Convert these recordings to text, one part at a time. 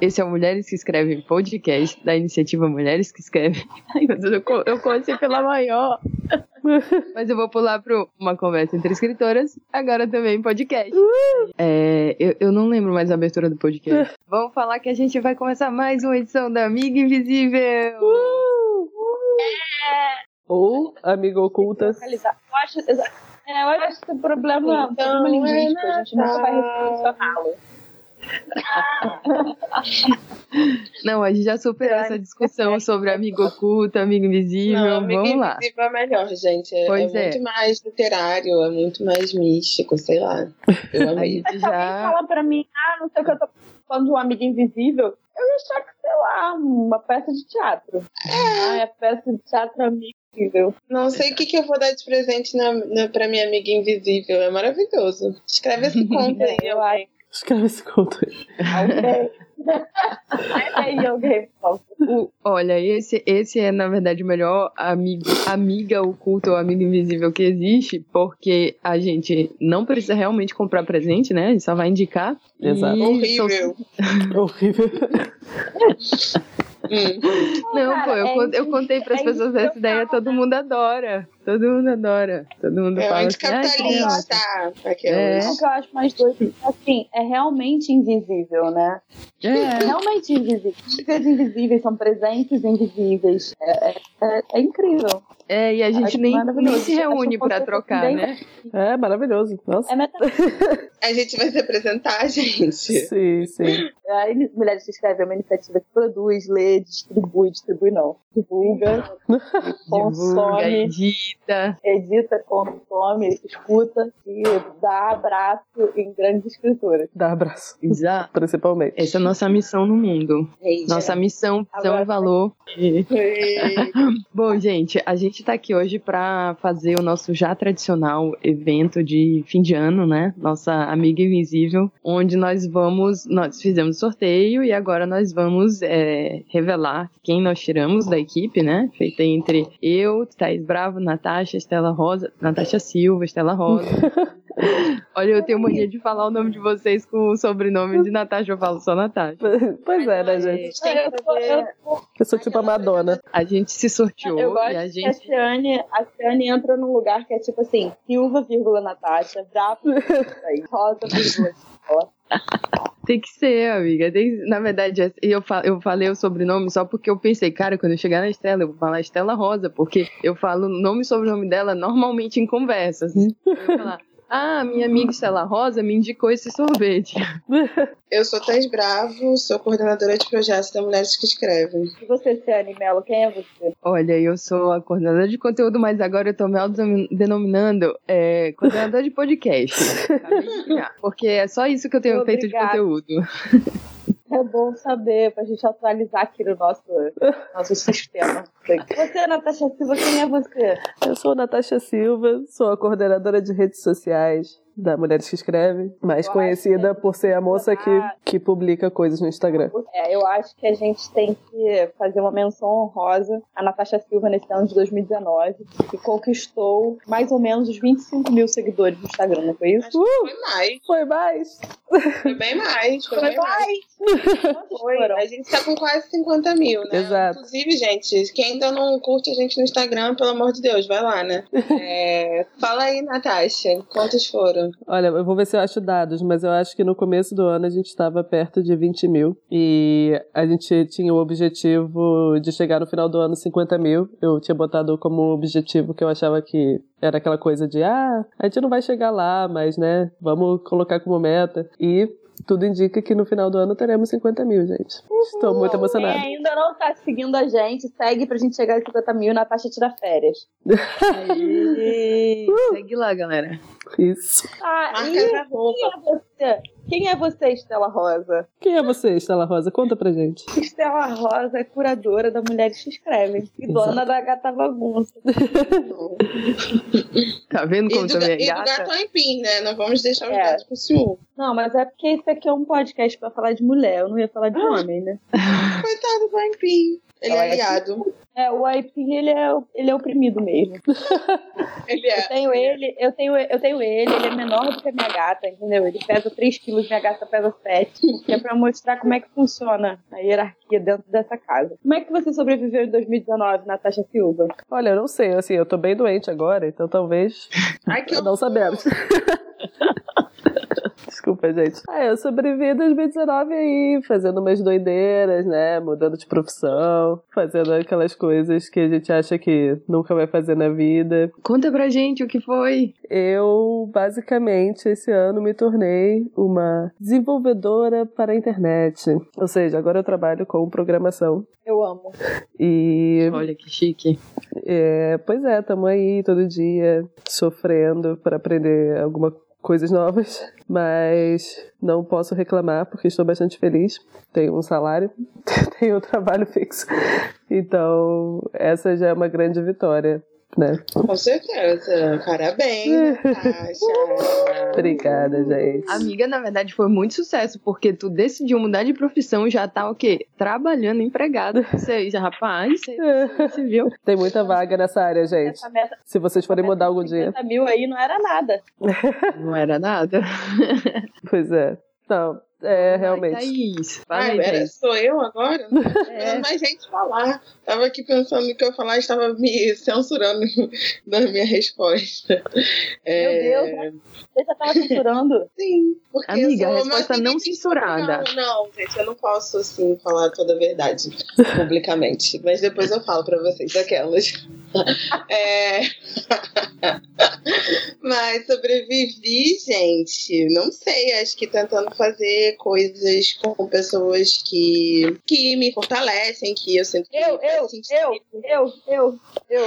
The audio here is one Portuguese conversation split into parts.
Esse é o Mulheres que Escrevem podcast da iniciativa Mulheres que Escrevem. Ai, meu Deus, eu, eu comecei pela maior. Mas eu vou pular para uma conversa entre escritoras, agora também podcast. É, eu, eu não lembro mais a abertura do podcast. Vamos falar que a gente vai começar mais uma edição da Amiga Invisível. Ou amigo ocultas. Eu acho, é, eu acho que esse problema é um Então, problema linguístico, é a gente nunca vai solucioná-lo. Não, a gente já superou essa discussão sobre amigo oculto, amigo invisível. Não, Amiga Vamos lá. Invisível é melhor, gente. É, Pois é é. muito mais literário, é muito mais místico, sei lá. Eu amei. gente Se alguém já. fala pra mim, ah, não sei o que eu tô falando de um amigo invisível, eu ia achar que, sei lá, uma peça de teatro. Ah, é peça de teatro amigo invisível. Não sei o que, que eu vou dar de presente na, na, pra minha amiga invisível. É maravilhoso. Escreve esse conto aí. Eu acho. Escreve esse conto aí. O- olha, esse, esse é, na verdade, o melhor amigo, amiga oculta ou amigo invisível que existe, porque a gente não precisa realmente comprar presente, né? A gente só vai indicar. Exato. E Horrível. Horrível. Hum. Não, pô, eu, é eu contei pras é pessoas essa ideia, todo mundo adora. Todo mundo adora. Todo mundo É fala assim, "Ai, que anticapitalista. ótimo." Aquelas. É. O que eu acho mais doido, assim, é realmente invisível, né? É. Realmente invisível. Coisas invisíveis são presentes invisíveis. É, é- é- é incrível. É, e a gente nem, nem se reúne pra conceito trocar, né? É maravilhoso. Nossa. É. A gente vai se apresentar, gente. Sim, sim. A Mulheres que Escrevem é uma iniciativa que produz, lê, distribui, distribui não, divulga, Divulga, consome, edita. edita, consome, escuta e dá abraço em grandes escritoras. Dá abraço. Exato. Principalmente. Essa é a nossa missão no mundo. Nossa missão, Agora- e valor. Ei, Bom, gente, a gente tá aqui hoje pra fazer o nosso já tradicional evento de fim de ano, né? Nossa amiga invisível, onde nós vamos, nós fizemos sorteio e agora nós vamos é, revelar quem nós tiramos da equipe, né? Feita entre eu, Thaís Bravo, Natasha, Estela Rosa, Natasha Silva, Estela Rosa. Olha, eu tenho mania de falar o nome de vocês com o sobrenome de Natasha, eu falo só Natasha. Pois é, né, gente? gente Eu, sou- eu, fazer. Eu sou tipo a Madonna. A gente se sorteou eu gosto e a que a gente. Ciane, a Ciane entra num lugar que é tipo assim, Silva, vírgula, Natasha, aí, Rosa, vírgula. Tem que ser, amiga. Tem- na verdade, é- eu, fa- eu falei o sobrenome só porque eu pensei, cara, quando eu chegar na Estela, eu vou falar Estela Rosa, porque eu falo o nome e sobrenome dela normalmente em conversas. Eu vou falar, ah, minha amiga Estela Rosa me indicou esse sorvete. Eu sou Thais Bravo, sou coordenadora de projetos da Mulheres que Escrevem. E você, Ciane Mello, quem é você? Olha, eu sou a coordenadora de conteúdo, mas agora eu tô me autodenominando é, coordenadora de podcast. Criar, Porque é só isso que eu tenho feito de Obrigada. conteúdo. É bom saber, pra gente atualizar aqui no nosso, nosso sistema. Você, Natasha Silva, quem é você? Eu sou Natasha Silva, sou a coordenadora de redes sociais da Mulheres que Escrevem, mais Eu conhecida por ser a moça que, que publica coisas no Instagram. É, eu acho que a gente tem que fazer uma menção honrosa à Natasha Silva nesse ano de 2019, que conquistou mais ou menos os 25 mil seguidores no Instagram, não foi isso? Acho que foi mais. Foi mais! Foi bem mais. Foi, bem mais. Quantos Foi. foram? A gente tá com quase 50 mil, né? Exato. Inclusive, gente, quem ainda não curte a gente no Instagram, pelo amor de Deus, vai lá, né? É, Fala aí, Natasha, quantos foram? Olha, eu vou ver se eu acho dados, mas eu acho que no começo do ano a gente estava perto de 20 mil e a gente tinha o objetivo de chegar no final do ano 50 mil. Eu tinha botado como objetivo que eu achava que era aquela coisa de ah, a gente não vai chegar lá, mas né, vamos colocar como meta. E tudo indica que no final do ano teremos 50 mil, gente. Estou muito Quem emocionada. ainda não tá seguindo a gente, segue pra gente chegar em 50 mil, Natasha tira férias. Aí, segue lá, galera. Isso. Ah, Marca e quem roupa. Quem é você, Estela Rosa? Quem é você, Estela Rosa? Conta pra gente. Estela Rosa é curadora da Mulheres que Escrevem e dona da Gata Bagunça. Tá vendo E como do, também é e do gata? gato Aipim, né? Não vamos deixar os É. gatos com ciúme. Não, mas é porque esse aqui é um podcast pra falar de mulher, eu não ia falar de homem, né? Coitado do Aipim. Ele é aliado. É, o Aipim, ele é, ele é oprimido mesmo. Ele é. Eu tenho ele, eu tenho, eu tenho ele, ele é menor do que a minha gata, entendeu? Ele pesa 3 quilos, minha gata pesa 7. Que é pra mostrar como é que funciona a hierarquia dentro dessa casa. Como é que você sobreviveu em 2019, Natasha Silva? Olha, eu não sei, assim, eu tô bem doente agora, então talvez. Ai, que não horror. sabemos. Desculpa, gente. Ah, eu sobrevivi em 2019 aí, fazendo umas doideiras, né? Mudando de profissão, fazendo aquelas coisas que a gente acha que nunca vai fazer na vida. Conta pra gente o que foi. Eu, basicamente, esse ano me tornei uma desenvolvedora para a internet. Ou seja, agora eu trabalho com programação. Eu amo. E, Olha que chique. é, pois é, estamos aí todo dia sofrendo para aprender alguma coisas novas, mas não posso reclamar porque estou bastante feliz. Tenho um salário, tenho um trabalho fixo. Então, essa já é uma grande vitória, né? Com certeza. Parabéns, Natasha. Obrigada, gente. Amiga, na verdade, foi muito sucesso, porque tu decidiu mudar de profissão, já tá o quê? Trabalhando, empregada. Você, já, rapaz, você, você viu? Tem muita vaga nessa área, gente. Essa meta, Se vocês forem mudar algum dia. 50 mil aí não era nada. Não era nada. Pois é. Não, é realmente. Thaís. Fala Ai, pera, Thaís. sou eu agora? É. Não mais gente falar. Tava aqui pensando no que eu ia falar, estava me censurando da minha resposta. É, Meu Deus, Você já tava censurando? Sim, porque Amiga, a resposta não censurada. Não, não, gente, eu não posso assim falar toda a verdade publicamente. Mas depois eu falo pra vocês aquelas. É... Mas sobrevivi, gente. Não sei, acho que tentando fazer coisas com pessoas que, que me fortalecem, que eu sinto que Eu, eu, sentido. eu, eu, eu, eu.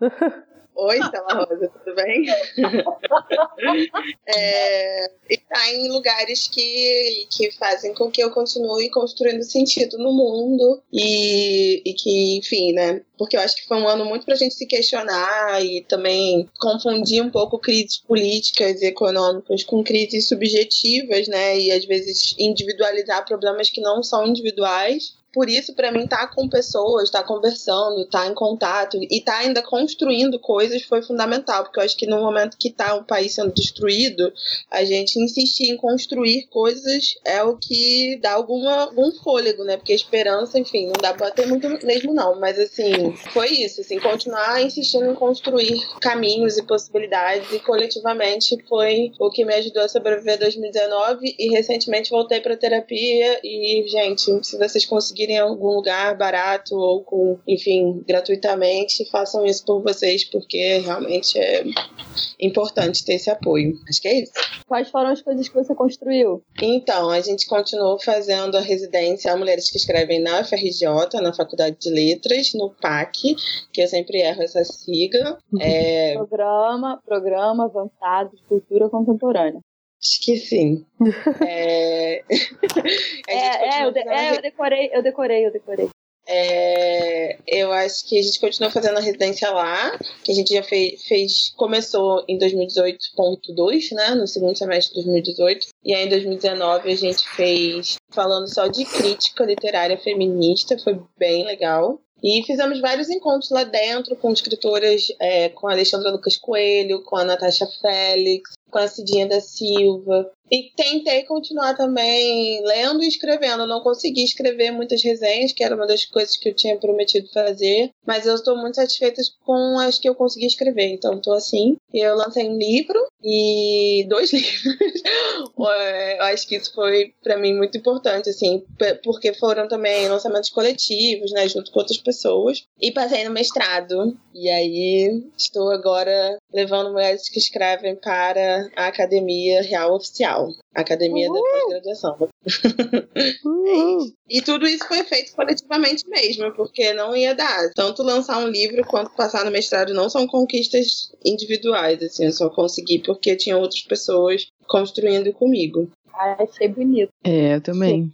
Oi, Stella Rosa, tudo bem? é, e tá em lugares que, que fazem com que eu continue construindo sentido no mundo e, e que, enfim, né? Porque eu acho que foi um ano muito pra gente se questionar e também confundir um pouco crises políticas e econômicas com crises subjetivas, né? E às vezes individualizar problemas que não são individuais por isso, para mim, estar tá com pessoas, estar tá conversando, estar tá em contato e estar ainda construindo coisas foi fundamental, porque eu acho que no momento que está um país sendo destruído, a gente insistir em construir coisas é o que dá alguma, algum fôlego, né? Porque esperança, enfim, não dá pra ter muito mesmo, não. Mas, assim, foi isso, assim, continuar insistindo em construir caminhos e possibilidades e coletivamente foi o que me ajudou a sobreviver 2019 e recentemente voltei pra terapia e, gente, se vocês conseguirem conseguirem em algum lugar barato ou com, enfim, gratuitamente, façam isso por vocês, porque realmente é importante ter esse apoio. Acho que é isso. Quais foram as coisas que você construiu? Então, a gente continuou fazendo a residência a Mulheres que Escrevem na FRJ, na Faculdade de Letras, no PAC, que eu sempre erro essa sigla. É, Programa, Programa Avançado de Cultura Contemporânea. acho que sim. É, eu, de- é, eu decorei, eu decorei, eu decorei. É, eu acho que a gente continua fazendo a residência lá, que a gente já fez, fez começou em 2018.2, né, no segundo semestre de 2018, e aí em 2019 a gente fez falando só de crítica literária feminista, foi bem legal. E fizemos vários encontros lá dentro com escritoras, é, com a Alexandra Lucas Coelho, com a Natasha Félix, com a Cidinha da Silva. E tentei continuar também lendo e escrevendo. Não consegui escrever muitas resenhas, que era uma das coisas que eu tinha prometido fazer. Mas eu estou muito satisfeita com as que eu consegui escrever. Então, estou assim. Eu lancei um livro e dois livros. Eu acho que isso foi, para mim, muito importante, assim, porque foram também lançamentos coletivos, né, junto com outras pessoas. E passei no mestrado. E aí, estou agora levando mulheres que escrevem para a Academia Real Oficial. A Academia da Pós-Graduação. Uhul. E tudo isso foi feito coletivamente mesmo, porque não ia dar. Tanto lançar um livro quanto passar no mestrado não são conquistas individuais, assim, eu só consegui porque tinha outras pessoas construindo comigo. Ah, achei bonito. É, eu também.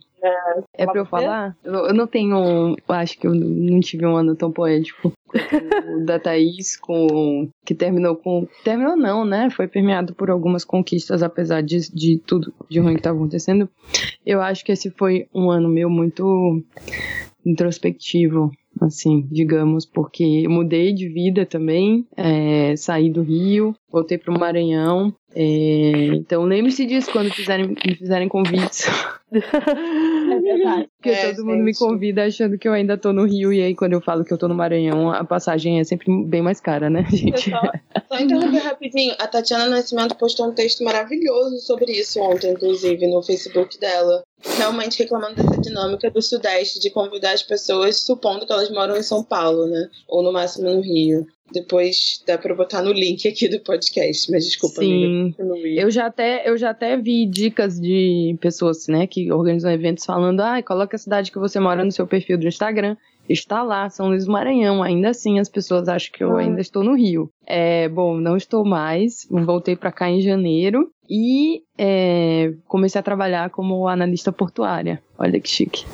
É pra eu falar? Eu não tenho. Acho que eu não tive um ano tão poético o da Thaís, com, que terminou com. Terminou não, né? Foi permeado por algumas conquistas, apesar de, de tudo de ruim que estava acontecendo. Eu acho que esse foi um ano meu muito introspectivo. Assim, digamos, porque mudei de vida também, é, saí do Rio, voltei para o Maranhão. É, então lembre-se disso quando fizerem, me fizerem convites. É verdade. Porque É, todo mundo me gente. convida achando que eu ainda tô no Rio, e aí quando eu falo que eu tô no Maranhão, a passagem é sempre bem mais cara, né, gente? Só, só interromper rapidinho. A Tatiana Nascimento postou um texto maravilhoso sobre isso ontem, inclusive, no Facebook dela. Realmente reclamando dessa dinâmica do Sudeste de convidar as pessoas, supondo que elas moram em São Paulo, né? Ou no máximo no Rio. Depois dá pra botar no link aqui do podcast, mas desculpa, amiga. Sim. continue. Eu já até, eu já até vi dicas de pessoas, né, que organizam eventos falando, ah, coloca a cidade que você mora no seu perfil do Instagram. Está lá, São Luís do Maranhão. Ainda assim, as pessoas acham que eu Ah. ainda estou no Rio. É, bom, não estou mais. Voltei para cá em janeiro e é, comecei a trabalhar como analista portuária. Olha que chique.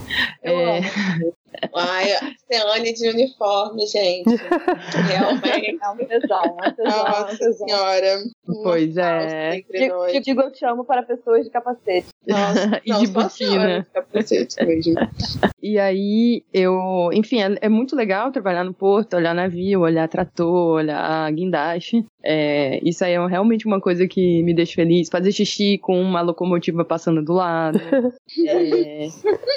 Eu É, amo. Ai, a Ceane de uniforme, gente. Realmente. É um tesão, é um tesão, é Nossa tesão. senhora. Pois é. Digo, digo eu te amo para pessoas de capacete. Nossa, E não, de só a botina. senhora, capacete mesmo. E aí eu, enfim, é, é muito legal trabalhar no porto, olhar navio, olhar trator, olhar guindaste. É, isso aí é realmente uma coisa que me deixa feliz. Fazer xixi com uma locomotiva passando do lado. É,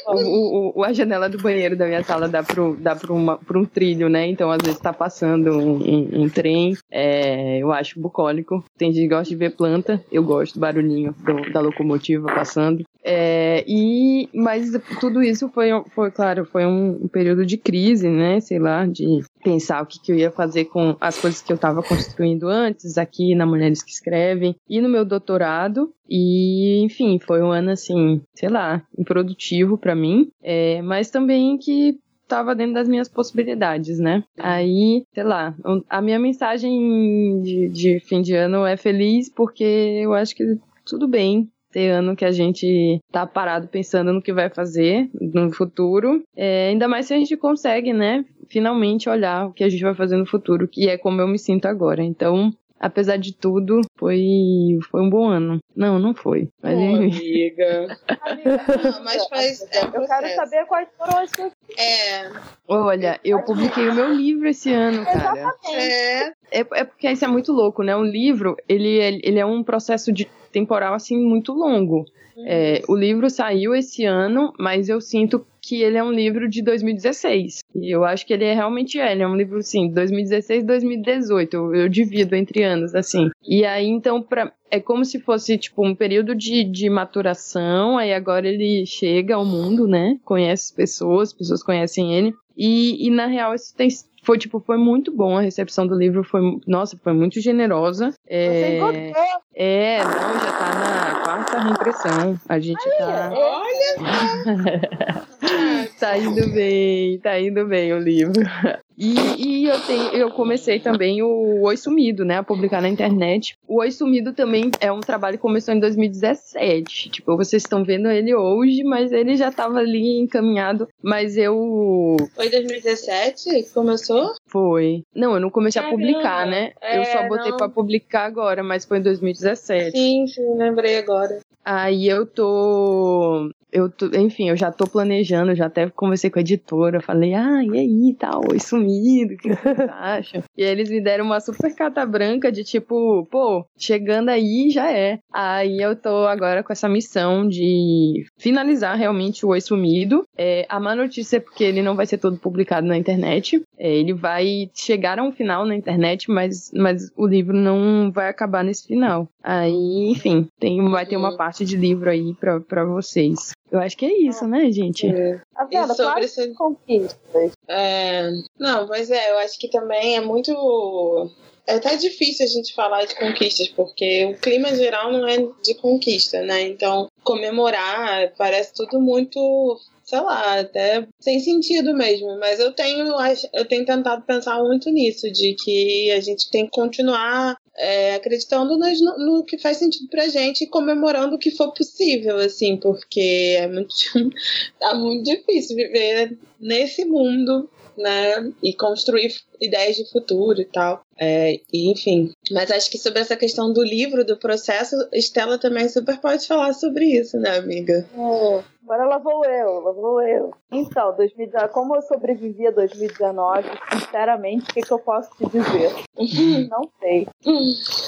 o, o- a janela do banheiro da minha sala dá pro, dá pro, uma, pro um trilho, né? Então às vezes tá passando um, um- um trem. É, eu acho bucólico. Tem gente que gosta de ver planta. Eu gosto do barulhinho do- da locomotiva passando. É, e, mas tudo isso foi, foi, claro, foi um, um período de crise, né? Sei lá, de pensar o que, que eu ia fazer com as coisas que eu estava construindo antes, aqui na Mulheres que Escrevem, e no meu doutorado. E, enfim, foi um ano, assim, sei lá, improdutivo para mim, é, mas também que estava dentro das minhas possibilidades, né? Aí, sei lá, a minha mensagem de, de fim de ano é feliz porque eu acho que tudo bem ter ano que a gente tá parado pensando no que vai fazer no futuro. É, ainda mais se a gente consegue, né? Finalmente olhar o que a gente vai fazer no futuro, que é como eu me sinto agora. Então, apesar de tudo, foi, foi um bom ano. Não, não foi. Mas, Pô, amiga. Amiga, Não, mas faz- é um eu quero saber quais foram as suas. É, Olha, eu publiquei o meu livro esse ano, cara. Exatamente. é. É, é porque isso é muito louco, né? Um livro, ele, é- ele é um processo de temporal, assim, muito longo. É, o livro saiu esse ano, mas eu sinto que ele é um livro de 2016. E eu acho que ele é, realmente é. Ele é um livro, assim, 2016 2018. Eu, eu divido entre anos, assim. E aí, então, pra, é como se fosse, tipo, um período de, de maturação. Aí agora ele chega ao mundo, né? Conhece as pessoas, as pessoas conhecem ele. E, e na real, isso tem, foi, tipo, foi muito bom. A recepção do livro foi, nossa, foi muito generosa. Você É, encontrou. é, não, já tá na quarta reimpressão. A gente tá. Olha, Tá indo bem, tá indo bem o livro. E, e eu, tenho, eu comecei também o Oi Sumido, né? A publicar na internet. O Oi Sumido também é um trabalho que começou em 2017. Tipo, vocês estão vendo ele hoje, mas ele já tava ali encaminhado. Mas eu. foi 2017 que começou? Foi. Não, eu não comecei a Caramba. publicar, né? eu só É, botei não. pra publicar agora, mas foi em 2017. Sim, sim, lembrei agora. Aí eu tô. Eu tô, enfim, eu já tô planejando, já até conversei com a editora, falei, ah, e aí, tal, oi sumido, o que vocês acham? e aí eles me deram uma super carta branca de tipo, pô, chegando aí já é. Aí eu tô agora com essa missão de finalizar realmente o Oi Sumido. É, a má notícia é porque ele não vai ser todo publicado na internet. É, ele vai chegar a um final na internet, mas, mas o livro não vai acabar nesse final. Aí, enfim, tem, vai ter uma Uhum. parte de livro aí pra vocês. Eu acho que é isso, né, gente? Tá E vendo? sobre Quase esse- conquistas. É, não, mas é, eu acho que também é muito. É até difícil a gente falar de conquistas, porque o clima geral não é de conquista, né? Então, comemorar parece tudo muito, sei lá, até sem sentido mesmo. Mas eu tenho, eu tenho tentado pensar muito nisso, de que a gente tem que continuar é, acreditando nas- no, no que faz sentido pra gente e comemorando o que for possível, assim, porque é muito, tá muito difícil viver nesse mundo, né? E construir ideias de futuro e tal. É, enfim. Mas acho que sobre essa questão do livro, do processo, Estela também super pode falar sobre isso, né, amiga? É. Agora lá vou eu, lá vou eu. Então, 2019, como eu sobrevivi a 2019, sinceramente, o que, que eu posso te dizer? Não sei.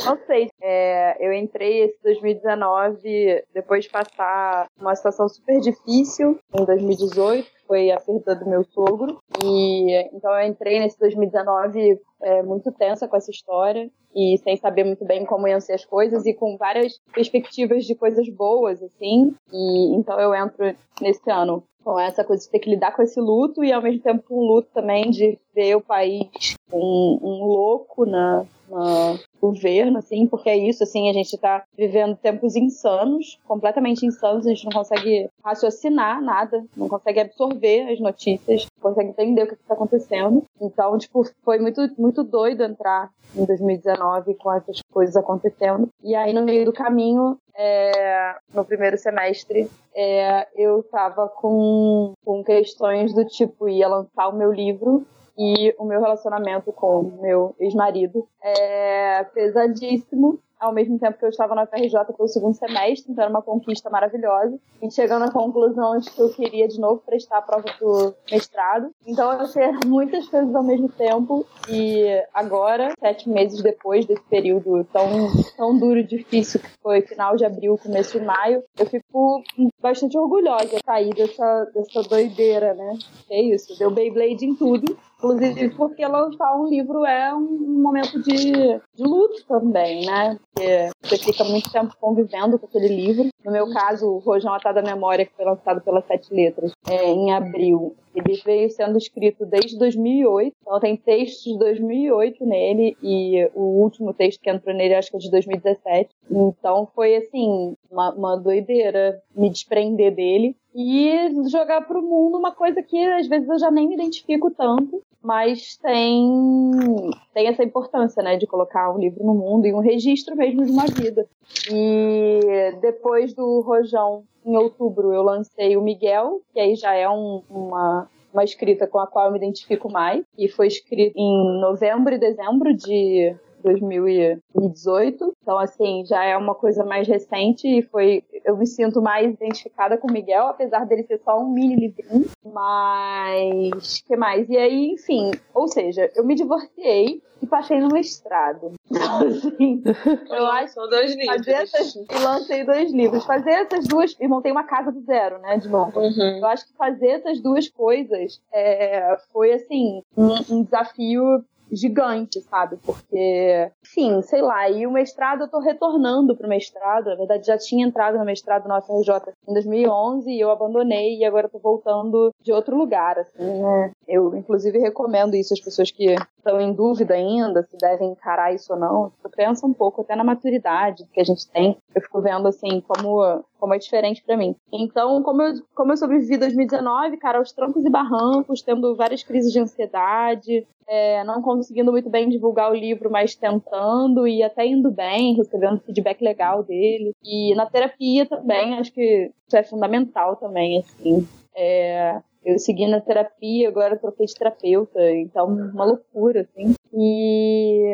Não sei. É, eu entrei esse 2019 depois de passar uma situação super difícil em 2018, foi a perda do meu sogro. E então eu entrei nesse 2019 é, muito tensa com essa história e sem saber muito bem como iam ser as coisas e com várias perspectivas de coisas boas, assim. E então eu entro nesse ano com essa coisa de ter que lidar com esse luto e ao mesmo tempo o luto também de ver o país um, um louco na, na governo, assim, porque é isso, assim, a gente está vivendo tempos insanos, completamente insanos, a gente não consegue raciocinar nada, não consegue absorver as notícias, não consegue entender o que está acontecendo. Então, tipo, foi muito, muito doido entrar em 2019 com essas coisas acontecendo. E aí, no meio do caminho, é, no primeiro semestre, é, eu estava com, com questões do tipo, ia lançar o meu livro e o meu relacionamento com o meu ex-marido. É pesadíssimo ao mesmo tempo que eu estava na FRJ pelo segundo semestre, então era uma conquista maravilhosa. E chegando à conclusão de que eu queria de novo prestar a prova do mestrado. Então eu sei muitas coisas ao mesmo tempo. E agora, sete meses depois desse período tão, tão duro e difícil que foi final de abril, começo de maio, eu fico bastante orgulhosa de sair dessa, dessa doideira, né? É isso, deu Beyblade em tudo. Inclusive porque lançar um livro é um momento de, de luto também, né? Porque você fica muito tempo convivendo com aquele livro. No meu caso, o Rojão Atá da Memória, que foi lançado pelas Sete Letras é, em abril, ele veio sendo escrito desde 2008. Então tem textos de 2008 nele e o último texto que entrou nele acho que é de 2017. Então foi assim, uma, uma doideira me desprender dele e jogar para o mundo uma coisa que às vezes eu já nem me identifico tanto, mas tem tem essa importância, né, de colocar um livro no mundo e um registro mesmo de uma vida. E depois do Rojão, em outubro, eu lancei o Miguel, que aí já é um, uma uma escrita com a qual eu me identifico mais, e foi escrito em novembro e dezembro de 2018. Então, assim, já é uma coisa mais recente e foi. Eu me sinto mais identificada com o Miguel, apesar dele ser só um mini livrinho. Mas. que mais? E aí, enfim. Ou seja, eu me divorciei e passei no mestrado. Então, assim, eu acho São dois livros. Fazer essas, e lancei dois livros. Fazer essas duas. E montei uma casa do zero, né? De novo. Uhum. Eu acho que fazer essas duas coisas é, foi, assim, um, um desafio gigante, sabe? Porque, enfim, sei lá, e o mestrado eu tô retornando pro mestrado, na verdade já tinha entrado no mestrado na UFRJ em 2011 e eu abandonei e agora tô voltando de outro lugar, assim, né? Eu, inclusive, recomendo isso às pessoas que estão em dúvida ainda se devem encarar isso ou não. Eu penso um pouco até na maturidade que a gente tem. Eu fico vendo, assim, como como é diferente para mim. Então, como eu, como eu sobrevivi 2019, cara, aos trancos e barrancos, tendo várias crises de ansiedade, é, não conseguindo muito bem divulgar o livro, mas tentando e até indo bem, recebendo feedback legal dele. E na terapia também, acho que isso é fundamental também, assim. É, eu segui na terapia, agora troquei de terapeuta, então uma loucura, assim. E,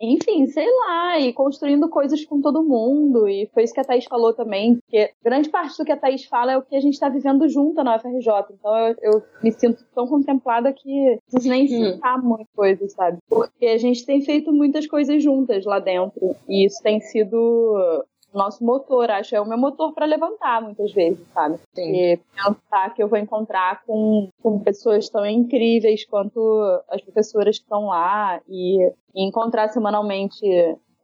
enfim, sei lá, e construindo coisas com todo mundo, e foi isso que a Thaís falou também, porque grande parte do que a Thaís fala é o que a gente está vivendo junto na UFRJ, então eu, eu, me sinto tão contemplada que preciso nem Hum. citar muitas coisas, sabe? Porque a gente tem feito muitas coisas juntas lá dentro, e isso tem sido nosso motor, acho, é o meu motor para levantar muitas vezes, sabe? Sim. E pensar que eu vou encontrar com, com pessoas tão incríveis quanto as professoras que estão lá e, e encontrar semanalmente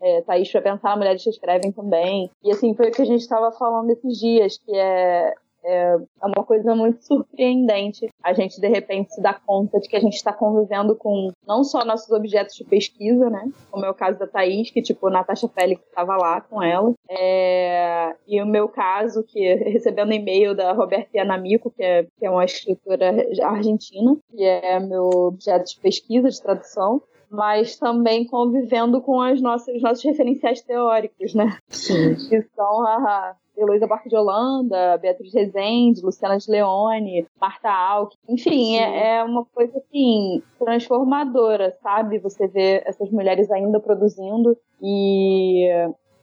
é, Thaís para pensar, mulheres que escrevem também. E assim, foi o que a gente estava falando esses dias, que é, é é uma coisa muito surpreendente a gente de repente se dar conta de que a gente está convivendo com não só nossos objetos de pesquisa, né? Como é o caso da Thaís, que tipo, Natasha Félix estava lá com ela. É, E o meu caso, que recebendo e-mail da Roberta Yanamico, que é, que é uma escritora argentina, que é meu objeto de pesquisa, de tradução mas também convivendo com as nossas, os nossos referenciais teóricos, né? Sim. que são a Heloísa Barco de Holanda, Beatriz Rezende, Luciana de Leone, Marta Alck. Enfim, é, é uma coisa assim transformadora, sabe? Você vê essas mulheres ainda produzindo e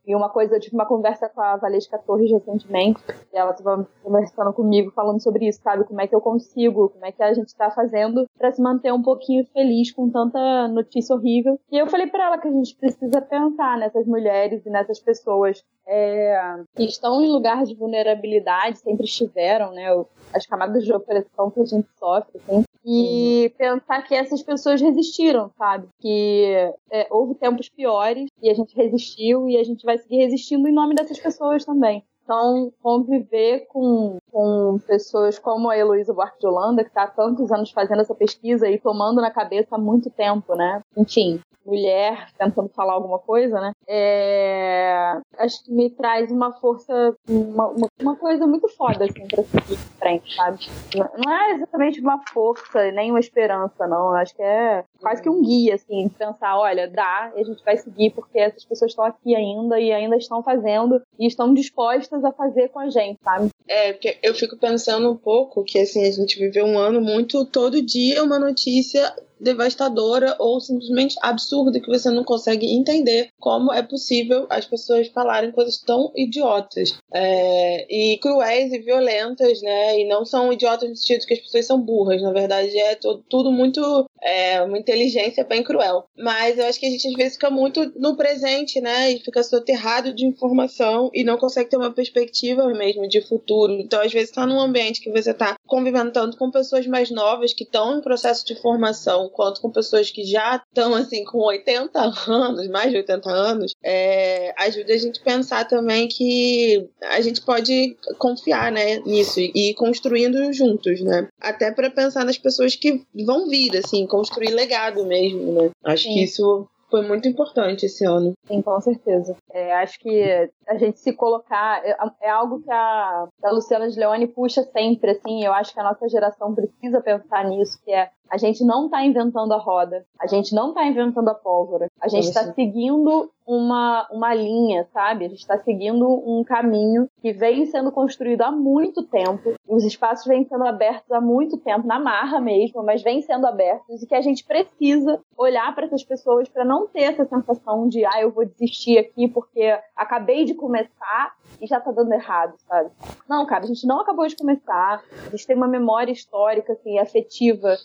E uma coisa, eu tive uma conversa com a Valesca Torres recentemente, e ela estava conversando comigo, falando sobre isso, sabe? Como é que eu consigo, como é que a gente está fazendo para se manter um pouquinho feliz com tanta notícia horrível. E eu falei para ela que a gente precisa pensar nessas mulheres e nessas pessoas é, que estão em lugar de vulnerabilidade, sempre estiveram, né? As camadas de opressão que a gente sofre, assim, e pensar que essas pessoas resistiram, sabe? Que é, houve tempos piores e a gente resistiu e a gente vai seguir resistindo em nome dessas pessoas também. Então, conviver com, com pessoas como a Heloísa Buarque de Holanda, que está há tantos anos fazendo essa pesquisa e tomando na cabeça há muito tempo, né? Enfim, mulher tentando falar alguma coisa, né? É, acho que me traz uma força, uma, uma, coisa muito foda, assim, pra seguir em frente, sabe? Não é exatamente uma força, nem uma esperança, não. Acho que é quase que um guia, assim, de pensar, olha, dá, e a gente vai seguir porque essas pessoas estão aqui ainda e ainda estão fazendo e estão dispostas a fazer com a gente, sabe? É, porque eu fico pensando um pouco que, assim, a gente viveu um ano muito, todo dia uma notícia devastadora ou simplesmente absurda que você não consegue entender como é possível as pessoas falarem coisas tão idiotas é, e cruéis e violentas, né? E não são idiotas no sentido que as pessoas são burras, na verdade é tudo muito é, uma inteligência bem cruel. Mas eu acho que a gente às vezes fica muito no presente, né? E fica soterrado de informação e não consegue ter uma perspectiva mesmo de futuro. Então às vezes está num ambiente que você está convivendo tanto com pessoas mais novas que estão em processo de formação quanto com pessoas que já estão assim com 80 anos, mais de 80 anos, é, ajuda a gente a pensar também que a gente pode confiar, né, nisso e ir construindo juntos, né? Até para pensar nas pessoas que vão vir, assim, construir legado mesmo, né? Acho Sim. que isso foi muito importante esse ano. Sim, com certeza. É, acho que a gente se colocar é, é algo que a, a Luciana de Leone puxa sempre, assim. Eu acho que a nossa geração precisa pensar nisso, que é a gente não está inventando a roda, a gente não está inventando a pólvora, a gente está seguindo uma, uma linha, sabe? A gente está seguindo um caminho que vem sendo construído há muito tempo, os espaços vêm sendo abertos há muito tempo, na marra mesmo, mas vêm sendo abertos. E que a gente precisa olhar para essas pessoas para não ter essa sensação de, ah, eu vou desistir aqui porque acabei de começar e já tá dando errado, sabe? Não, cara, a gente não acabou de começar, a gente tem uma memória histórica, assim, afetiva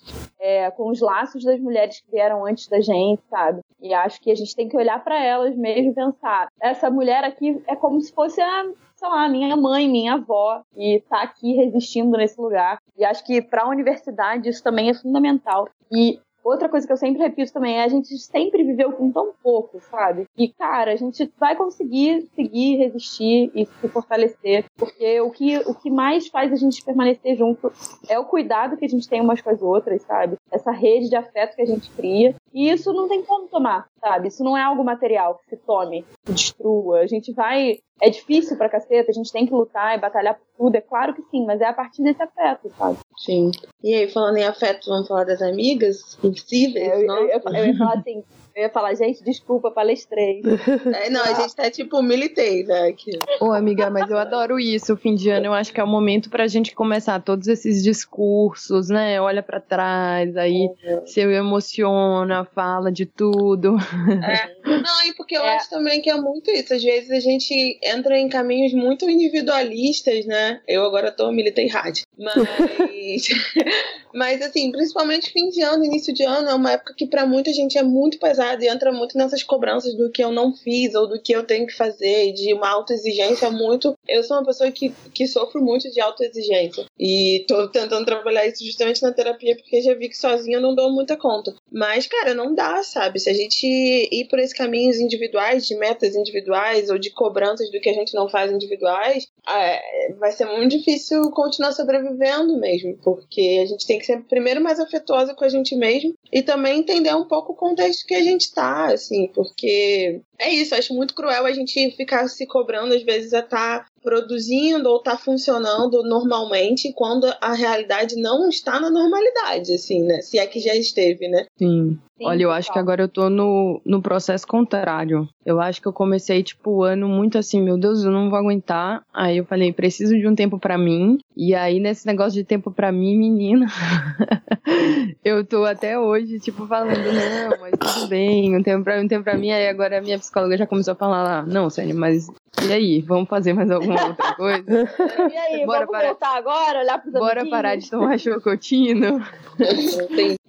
é, com os laços das mulheres que vieram antes da gente, sabe? E acho que a gente tem que olhar para elas mesmo e pensar: essa mulher aqui é como se fosse a sei lá, minha mãe, minha avó, e tá aqui resistindo nesse lugar. E acho que para a universidade isso também é fundamental. E Outra coisa que eu sempre repito também é a gente sempre viveu com tão pouco, sabe? E, cara, a gente vai conseguir seguir, resistir e se fortalecer, porque o que, o que mais faz a gente permanecer junto é o cuidado que a gente tem umas com as outras, sabe? Essa rede de afeto que a gente cria. E isso não tem como tomar, sabe? Isso não é algo material que se tome, que destrua. A gente vai é difícil pra caceta, a gente tem que lutar e batalhar por tudo, é claro que sim, mas é a partir desse afeto, sabe? Sim. E aí, falando em afeto, vamos falar das amigas impossíveis, é, eu, eu, eu, eu ia falar assim, eu ia falar, gente, desculpa, palestrei. É, não, a gente tá tipo militei, né? Aqui. Ô, amiga, mas eu adoro isso. O fim de ano eu acho que é o momento pra gente começar todos esses discursos, né? Olha pra trás, aí uhum. se emociona, fala de tudo. É. Não, e porque eu é. acho também que é muito isso. Às vezes a gente entra em caminhos muito individualistas, né? Eu agora tô militei rádio. Mas. mas assim, principalmente fim de ano, início de ano, é uma época que para muita gente é muito pesada pesado e entra muito nessas cobranças do que eu não fiz ou do que eu tenho que fazer, de uma autoexigência muito. Eu sou uma pessoa que, que sofro muito de autoexigência e tô tentando trabalhar isso justamente na terapia porque já vi que sozinha eu não dou muita conta. Mas, cara, não dá, sabe? Se a gente ir por esses caminhos individuais, de metas individuais ou de cobranças do que a gente não faz individuais, é, vai ser muito difícil continuar sobrevivendo mesmo, porque a gente tem que ser primeiro mais afetuosa com a gente mesmo e também entender um pouco o contexto que a gente tá, assim, porque é isso, acho muito cruel a gente ficar se cobrando, às vezes, a estar tá produzindo ou tá funcionando normalmente quando a realidade não está na normalidade, assim, né? Se é que já esteve, né? Sim. Sim, Olha, eu acho que agora eu tô no, no processo contrário. Eu acho que eu comecei, tipo, o ano muito assim, meu Deus, eu não vou aguentar. Aí eu falei, preciso de um tempo pra mim. E aí, nesse negócio de tempo pra mim, menina, eu tô até hoje, tipo, falando, não, mas tudo bem, um tempo pra mim, um tempo pra mim. Aí agora a minha psicóloga já começou a falar lá, não, Sênia, mas e aí, vamos fazer mais alguma outra coisa? E aí, Bora vamos parar- voltar agora, olhar pros Bora amiguinhos? parar de tomar chocotino.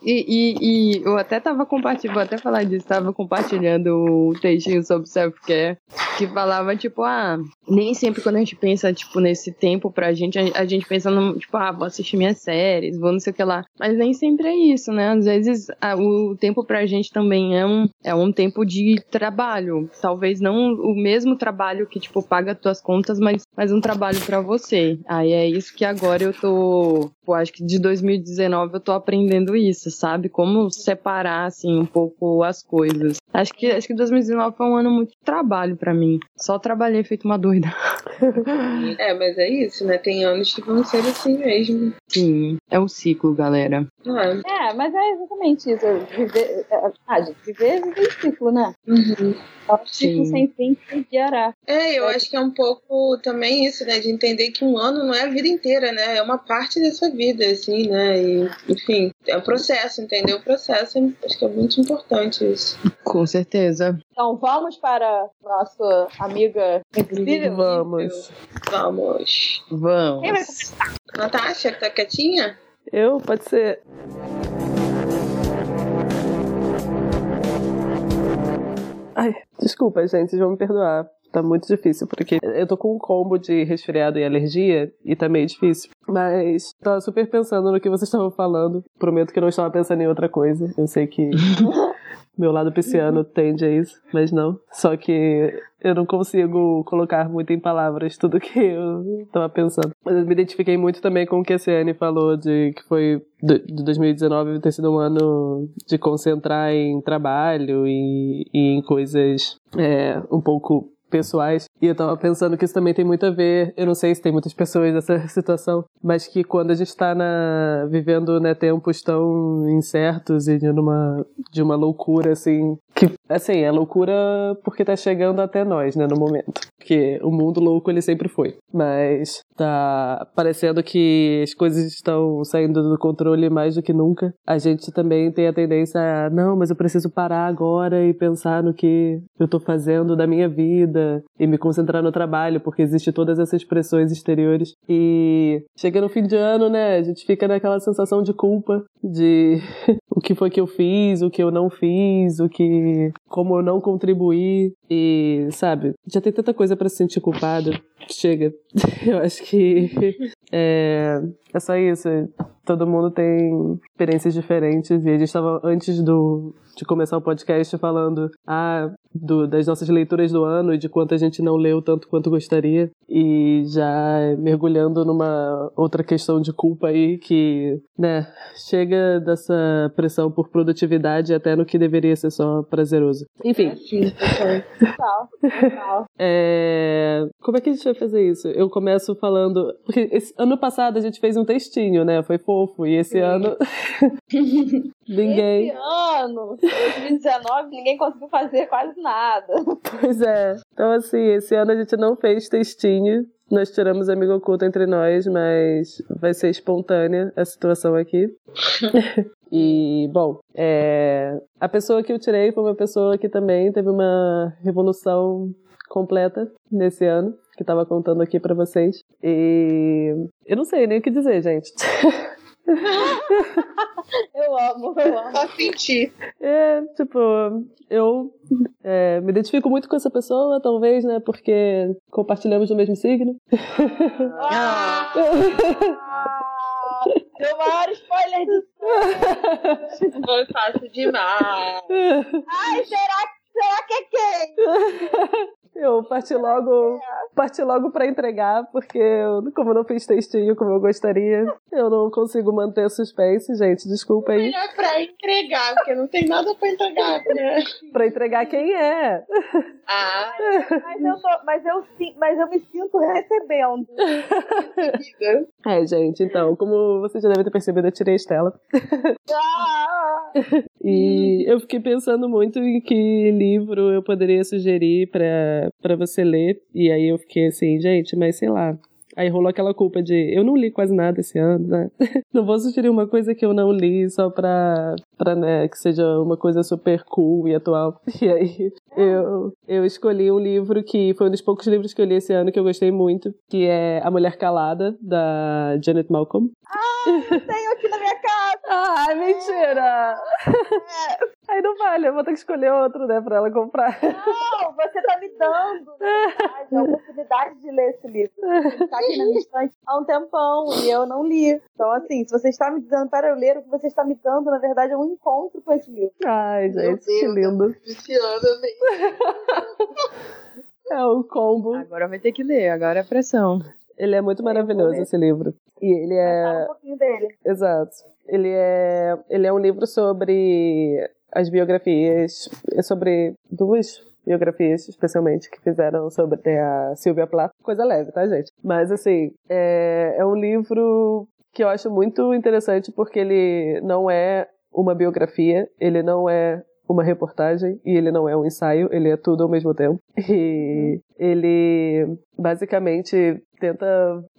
E, e, e eu até tava compartilhando, vou até falar disso, tava compartilhando o textinho sobre self-care, que falava, tipo, ah, nem sempre quando a gente pensa, tipo, nesse tempo pra gente, a, a gente pensa no, tipo, ah, vou assistir minhas séries, vou não sei o que lá. Mas nem sempre é isso, né? Às vezes a- o tempo pra gente também é um, é um tempo de trabalho. Talvez não o mesmo trabalho que, tipo, paga tuas contas, mas, mas um trabalho pra você. Aí é isso que agora eu tô, pô, acho que de 2019 eu tô aprendendo isso, sabe? Como separar, assim, um pouco as coisas. Acho que, acho que 2019 foi um ano muito de trabalho pra mim. Só trabalhei feito uma doida. É, mas é isso, né? Tem anos que vão ser assim mesmo. Sim, é um ciclo, galera. Ah, É, mas é exatamente isso. Viver, é, ah, gente, viver, viver em ciclo, né? uhum. É um ciclo Sim. sem fim sem gerar. É, eu acho que é um pouco também isso, né? De entender que um ano não é a vida inteira, né? É uma parte da sua vida, assim, né? E, enfim, é um processo, entender o processo. Acho que é muito importante isso. Com certeza. Então vamos para nossa amiga invisível? Vamos. Vamos. Vamos. Quem vai Natasha, que tá quietinha? Eu? Pode ser. Ai, desculpa, gente, vocês vão me perdoar. Tá muito difícil, porque eu tô com um combo de resfriado e alergia e tá meio difícil. Mas tava super pensando no que vocês estavam falando. Prometo que eu não estava pensando em outra coisa. Eu sei que meu lado pisciano tende a isso, mas não. Só que eu não consigo colocar muito em palavras tudo que eu tava pensando. Mas eu me identifiquei muito também com o que a Ciane falou de que foi de 2019 ter sido um ano de concentrar em trabalho e, e em coisas é, um pouco pessoais. E eu tava pensando que isso também tem muito a ver, eu não sei se tem muitas pessoas nessa situação, mas que quando a gente tá na, vivendo né, tempos tão incertos e de uma, de uma loucura assim, que assim, é loucura porque tá chegando até nós, né, no momento. Porque o mundo louco ele sempre foi. Mas tá parecendo que as coisas estão saindo do controle mais do que nunca. A gente também tem a tendência a, não, mas eu preciso parar agora e pensar no que eu tô fazendo da minha vida e me concentrar no trabalho, porque existe todas essas pressões exteriores. E chega no fim de ano, né, a gente fica naquela sensação de culpa de o que foi que eu fiz, o que eu não fiz, o que como eu não contribuí e, sabe, já tem tanta coisa pra se sentir culpado. Chega. Eu acho que é, é só isso. Todo mundo tem experiências diferentes e a gente estava antes do de começar o podcast falando ah, do, das nossas leituras do ano e de quanto a gente não leu tanto quanto gostaria e já mergulhando numa outra questão de culpa aí que, né, chega dessa pressão por produtividade até no que deveria ser só prazeroso. Enfim, Sim, total. Total, total. é... Como é que a gente vai fazer isso? Eu começo falando. Porque esse ano passado a gente fez um textinho, né? Foi fofo. E esse Sim. ano. Ninguém. Esse ano, 2019, ninguém conseguiu fazer quase nada. Pois é. Então, assim, esse ano a gente não fez textinho. Nós tiramos amigo oculto entre nós, mas vai ser espontânea a situação aqui. e, bom, é... a pessoa que eu tirei foi uma pessoa que também teve uma revolução completa nesse ano, que tava contando aqui pra vocês. E eu não sei nem o que dizer, gente. Eu amo, eu amo. Só sentir. É, tipo, eu é, me identifico muito com essa pessoa, talvez, né? Porque compartilhamos do mesmo signo. Ah! Deu maior spoiler disso. Foi fácil demais. Ai, será, será que é quem? Eu parti logo, parti logo para entregar, porque eu, como eu não fiz textinho como eu gostaria, eu não consigo manter suspense, gente. Desculpa aí. É pra entregar, porque não tem nada pra entregar, né? pra entregar quem é. Ah, Mas eu, tô, mas, eu, mas eu me sinto recebendo. É, gente, então, como vocês já devem ter percebido, eu tirei a Estela. Ah! E eu fiquei pensando muito em que livro eu poderia sugerir pra, pra você ler. E aí eu fiquei assim, gente, mas sei lá. Aí rolou aquela culpa de eu não li quase nada esse ano, né? Não vou sugerir uma coisa que eu não li só pra, pra né, que seja uma coisa super cool e atual. E aí eu, eu escolhi um livro que foi um dos poucos livros que eu li esse ano que eu gostei muito, que é A Mulher Calada, da Janet Malcolm. Tenho aqui na minha casa. Ah, mentira! Aí não vale, eu vou ter que escolher outro, né, pra ela comprar. Não, você tá me dando, verdade, a oportunidade de ler esse livro. Ele tá aqui na minha estante há um tempão e eu não li. Então, assim, se você está me dizendo para eu ler, o que você está me dando, na verdade, é um encontro com esse livro. Ai, gente, que lindo. Luciana, vem. É um combo. Agora vai ter que ler, agora é pressão. Ele é muito maravilhoso, esse livro. E ele Fala é. um pouquinho dele. Exato. Ele é. Ele é um livro sobre as biografias. É sobre duas biografias, especialmente, que fizeram sobre a Sylvia Plath. Coisa leve, tá, gente? Mas, assim, é, é um livro que eu acho muito interessante porque ele não é uma biografia, ele não é uma reportagem e ele não é um ensaio, ele é tudo ao mesmo tempo. E ele basicamente tenta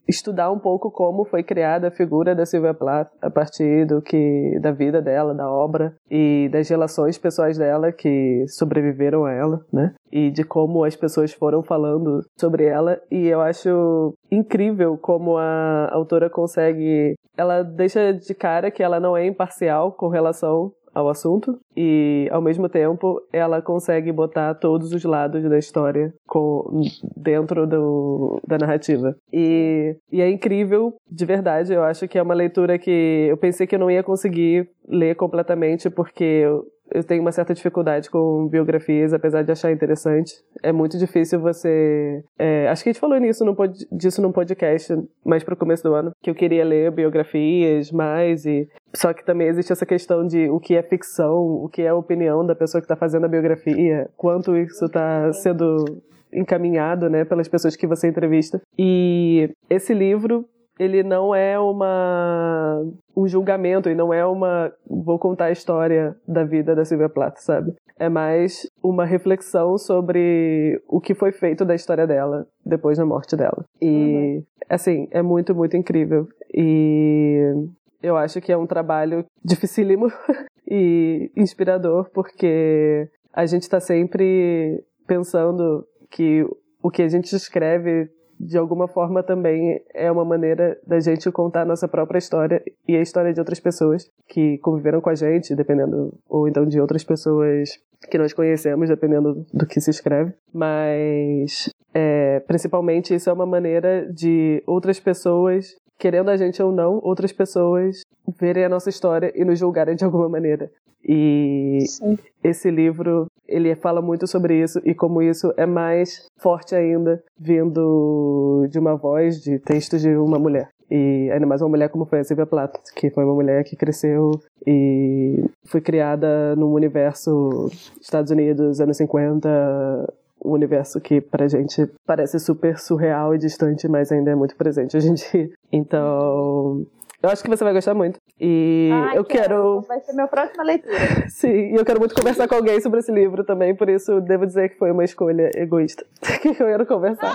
estudar um pouco como foi criada a figura da Sylvia Plath a partir do que da vida dela, da obra e das relações pessoais dela que sobreviveram a ela, né? E de como as pessoas foram falando sobre ela e eu acho incrível como a autora consegue, ela deixa de cara que ela não é imparcial com relação ao assunto e ao mesmo tempo ela consegue botar todos os lados da história com, dentro do, da narrativa e, e é incrível de verdade eu acho que é uma leitura que eu pensei que eu não ia conseguir ler completamente porque eu, eu tenho uma certa dificuldade com biografias, apesar de achar interessante. É muito difícil você. é, acho que a gente falou nisso disso num podcast mais pro começo do ano, que eu queria ler biografias mais e. Só que também existe essa questão de o que é ficção, o que é a opinião da pessoa que está fazendo a biografia, quanto isso está sendo encaminhado, né, pelas pessoas que você entrevista. E esse livro ele não é uma um julgamento e não é uma vou contar a história da vida da Silvia Plath, sabe? É mais uma reflexão sobre o que foi feito da história dela depois da morte dela. E assim, é muito muito incrível. E eu acho que é um trabalho dificílimo e inspirador porque a gente está sempre pensando que o que a gente escreve de alguma forma também é uma maneira da gente contar a nossa própria história e a história de outras pessoas que conviveram com a gente, dependendo, ou então de outras pessoas que nós conhecemos, dependendo do que se escreve. Mas, é, principalmente, isso é uma maneira de outras pessoas, querendo a gente ou não, outras pessoas verem a nossa história e nos julgarem de alguma maneira. E Sim. esse livro ele fala muito sobre isso e como isso é mais forte ainda vindo de uma voz de texto de uma mulher e ainda mais uma mulher como foi a Silvia Plath que foi uma mulher que cresceu e foi criada num universo Estados Unidos anos 50 um universo que pra gente parece super surreal e distante mas ainda é muito presente hoje em dia. Então eu acho que você vai gostar muito e Ai, eu quero Vai ser minha próxima leitura. Sim, e eu quero muito conversar com alguém sobre esse livro também, por isso devo dizer que foi uma escolha egoísta. que eu quero conversar.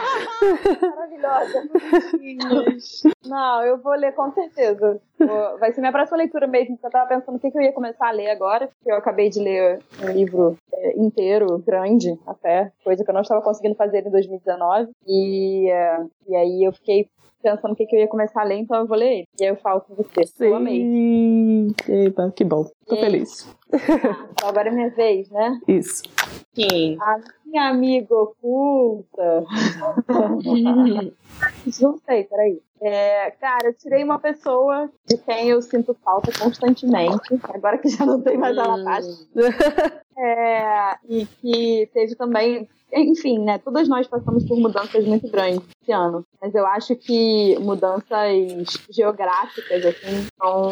Maravilhosa. Não, eu vou ler com certeza. Vou- Vai ser minha próxima leitura mesmo, porque eu tava pensando o que, que eu ia começar a ler agora, porque eu acabei de ler um livro é, inteiro, grande até, coisa que eu não estava conseguindo fazer em 2019. E, é, e aí eu fiquei pensando o que, que eu ia começar a ler, então eu vou ler ele. E aí eu falo com você. Eu amei. Sim. Eita, que bom. Tô E aí? feliz. Então agora é minha vez, né? Isso. Sim. A minha amiga oculta. Não sei, peraí. É, cara, eu tirei uma pessoa de quem eu sinto falta constantemente, agora que já não tem mais a Natasha. É, e que teve também enfim, né? Todas nós passamos por mudanças muito grandes esse ano. Mas eu acho que mudanças geográficas, assim, são,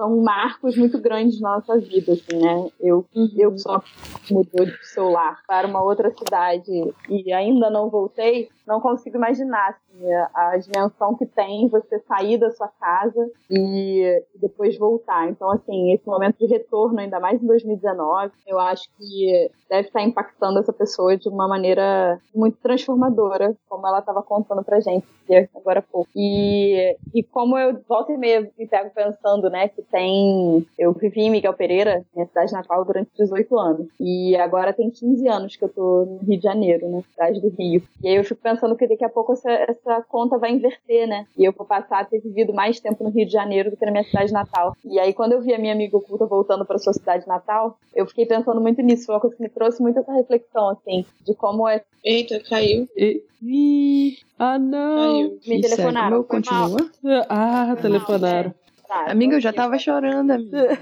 são marcos muito grandes na nossa vida, assim, né? Eu, uhum. eu só mudou de celular para uma outra cidade e ainda não voltei, não consigo imaginar assim, a, a dimensão que tem você sair da sua casa e depois voltar. Então, assim, esse momento de retorno, ainda mais em 2019, eu acho que deve estar impactando essa pessoa de uma maneira muito transformadora, como ela estava contando pra gente agora há pouco. E, e como eu volto e meia me pego pensando, né, que tem. Eu vivi em Miguel Pereira, minha cidade natal, durante 18 anos. E agora tem 15 anos que eu tô no Rio de Janeiro, né, cidade do Rio. E aí eu fico pensando que daqui a pouco essa, essa conta vai inverter, né? E eu vou passar a ter vivido mais tempo no Rio de Janeiro do que na minha cidade natal. E aí, quando eu vi a minha amiga oculta voltando para sua cidade natal, eu fiquei pensando muito nisso. Foi uma coisa que me trouxe muito essa reflexão, assim, de como é. Eita, caiu. E... Ah, não. Caiu. Me telefonaram. Meu, continua? Ah, telefonaram. Tá, amiga, eu já tava chorando, amiga.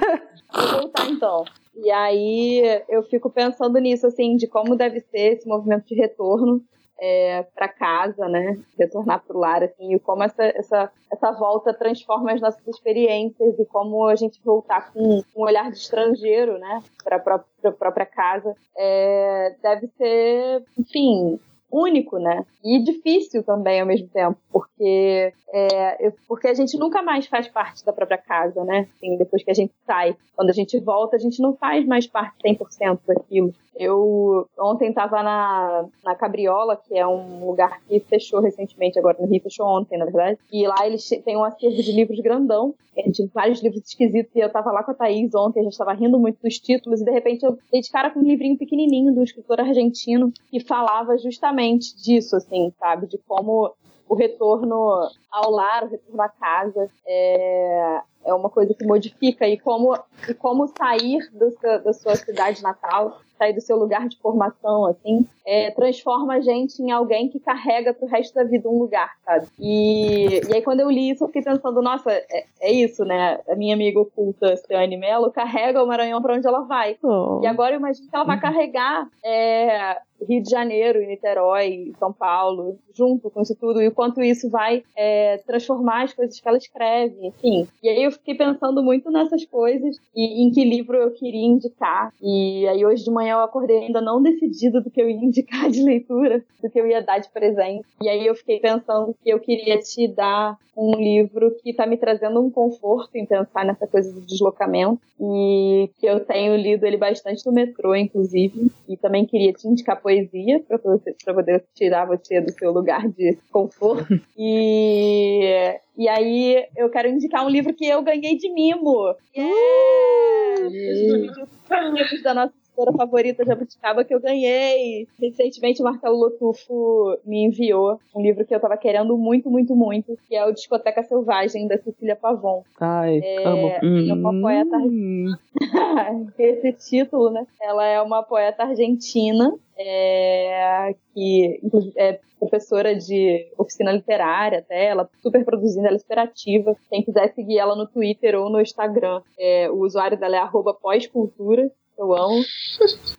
Vou voltar então. E aí eu fico pensando nisso, assim, de como deve ser esse movimento de retorno é, para casa, né? Retornar para o lar, assim, e como essa, essa, essa volta transforma as nossas experiências e como a gente voltar com um olhar de estrangeiro, né? Para a própria casa, é, deve ser, enfim, único, né? E difícil também ao mesmo tempo, porque é, porque a gente nunca mais faz parte da própria casa, né? Assim, depois que a gente sai, quando a gente volta, a gente não faz mais parte 100% daquilo. Eu ontem estava na, na Cabriola, que é um lugar que fechou recentemente, agora no Rio, fechou ontem, na verdade. E lá eles têm um acervo de livros grandão, de vários livros esquisitos. E eu estava lá com a Thaís ontem, a gente estava rindo muito dos títulos, e de repente eu dei de cara com um livrinho pequenininho de um escritor argentino que falava justamente disso, assim, sabe? De como o retorno ao lar, o retorno à casa, é, é uma coisa que modifica e como, e como sair do, da sua cidade natal sair do seu lugar de formação, assim, é, transforma a gente em alguém que carrega pro resto da vida um lugar, sabe? E, e aí quando eu li isso, eu fiquei pensando, nossa, é, é isso, né? A minha amiga oculta, Ciane Mello, carrega o Maranhão para onde ela vai. Oh. E agora eu imagino que ela vai carregar é, Rio de Janeiro, Niterói, São Paulo, junto com isso tudo, e o quanto isso vai é, transformar as coisas que ela escreve, enfim. E aí eu fiquei pensando muito nessas coisas e em que livro eu queria indicar. E aí hoje de manhã eu acordei ainda não decidida do que eu ia indicar de leitura, do que eu ia dar de presente. E aí eu fiquei pensando que eu queria te dar um livro que está me trazendo um conforto em pensar nessa coisa do deslocamento e que eu tenho lido ele bastante no metrô, inclusive, e também queria te indicar poesia para poder tirar você do seu lugar de conforto. E e aí eu quero indicar um livro que eu ganhei de mimo. Yeah! Uh! Os da nossa autora favorita Jabuticaba que eu ganhei. Recentemente, o Marcelo Lotufo me enviou um livro que eu tava querendo muito, muito, muito, que é o Discoteca Selvagem, da Cecília Pavon. Ai, é, amo. É uma poeta... Hum. Esse título, né? Ela é uma poeta argentina é, que é professora de oficina literária até, ela super produzindo, ela é superativa. Quem quiser seguir ela no Twitter ou no Instagram, é, o usuário dela é arroba pós-cultura. Eu amo.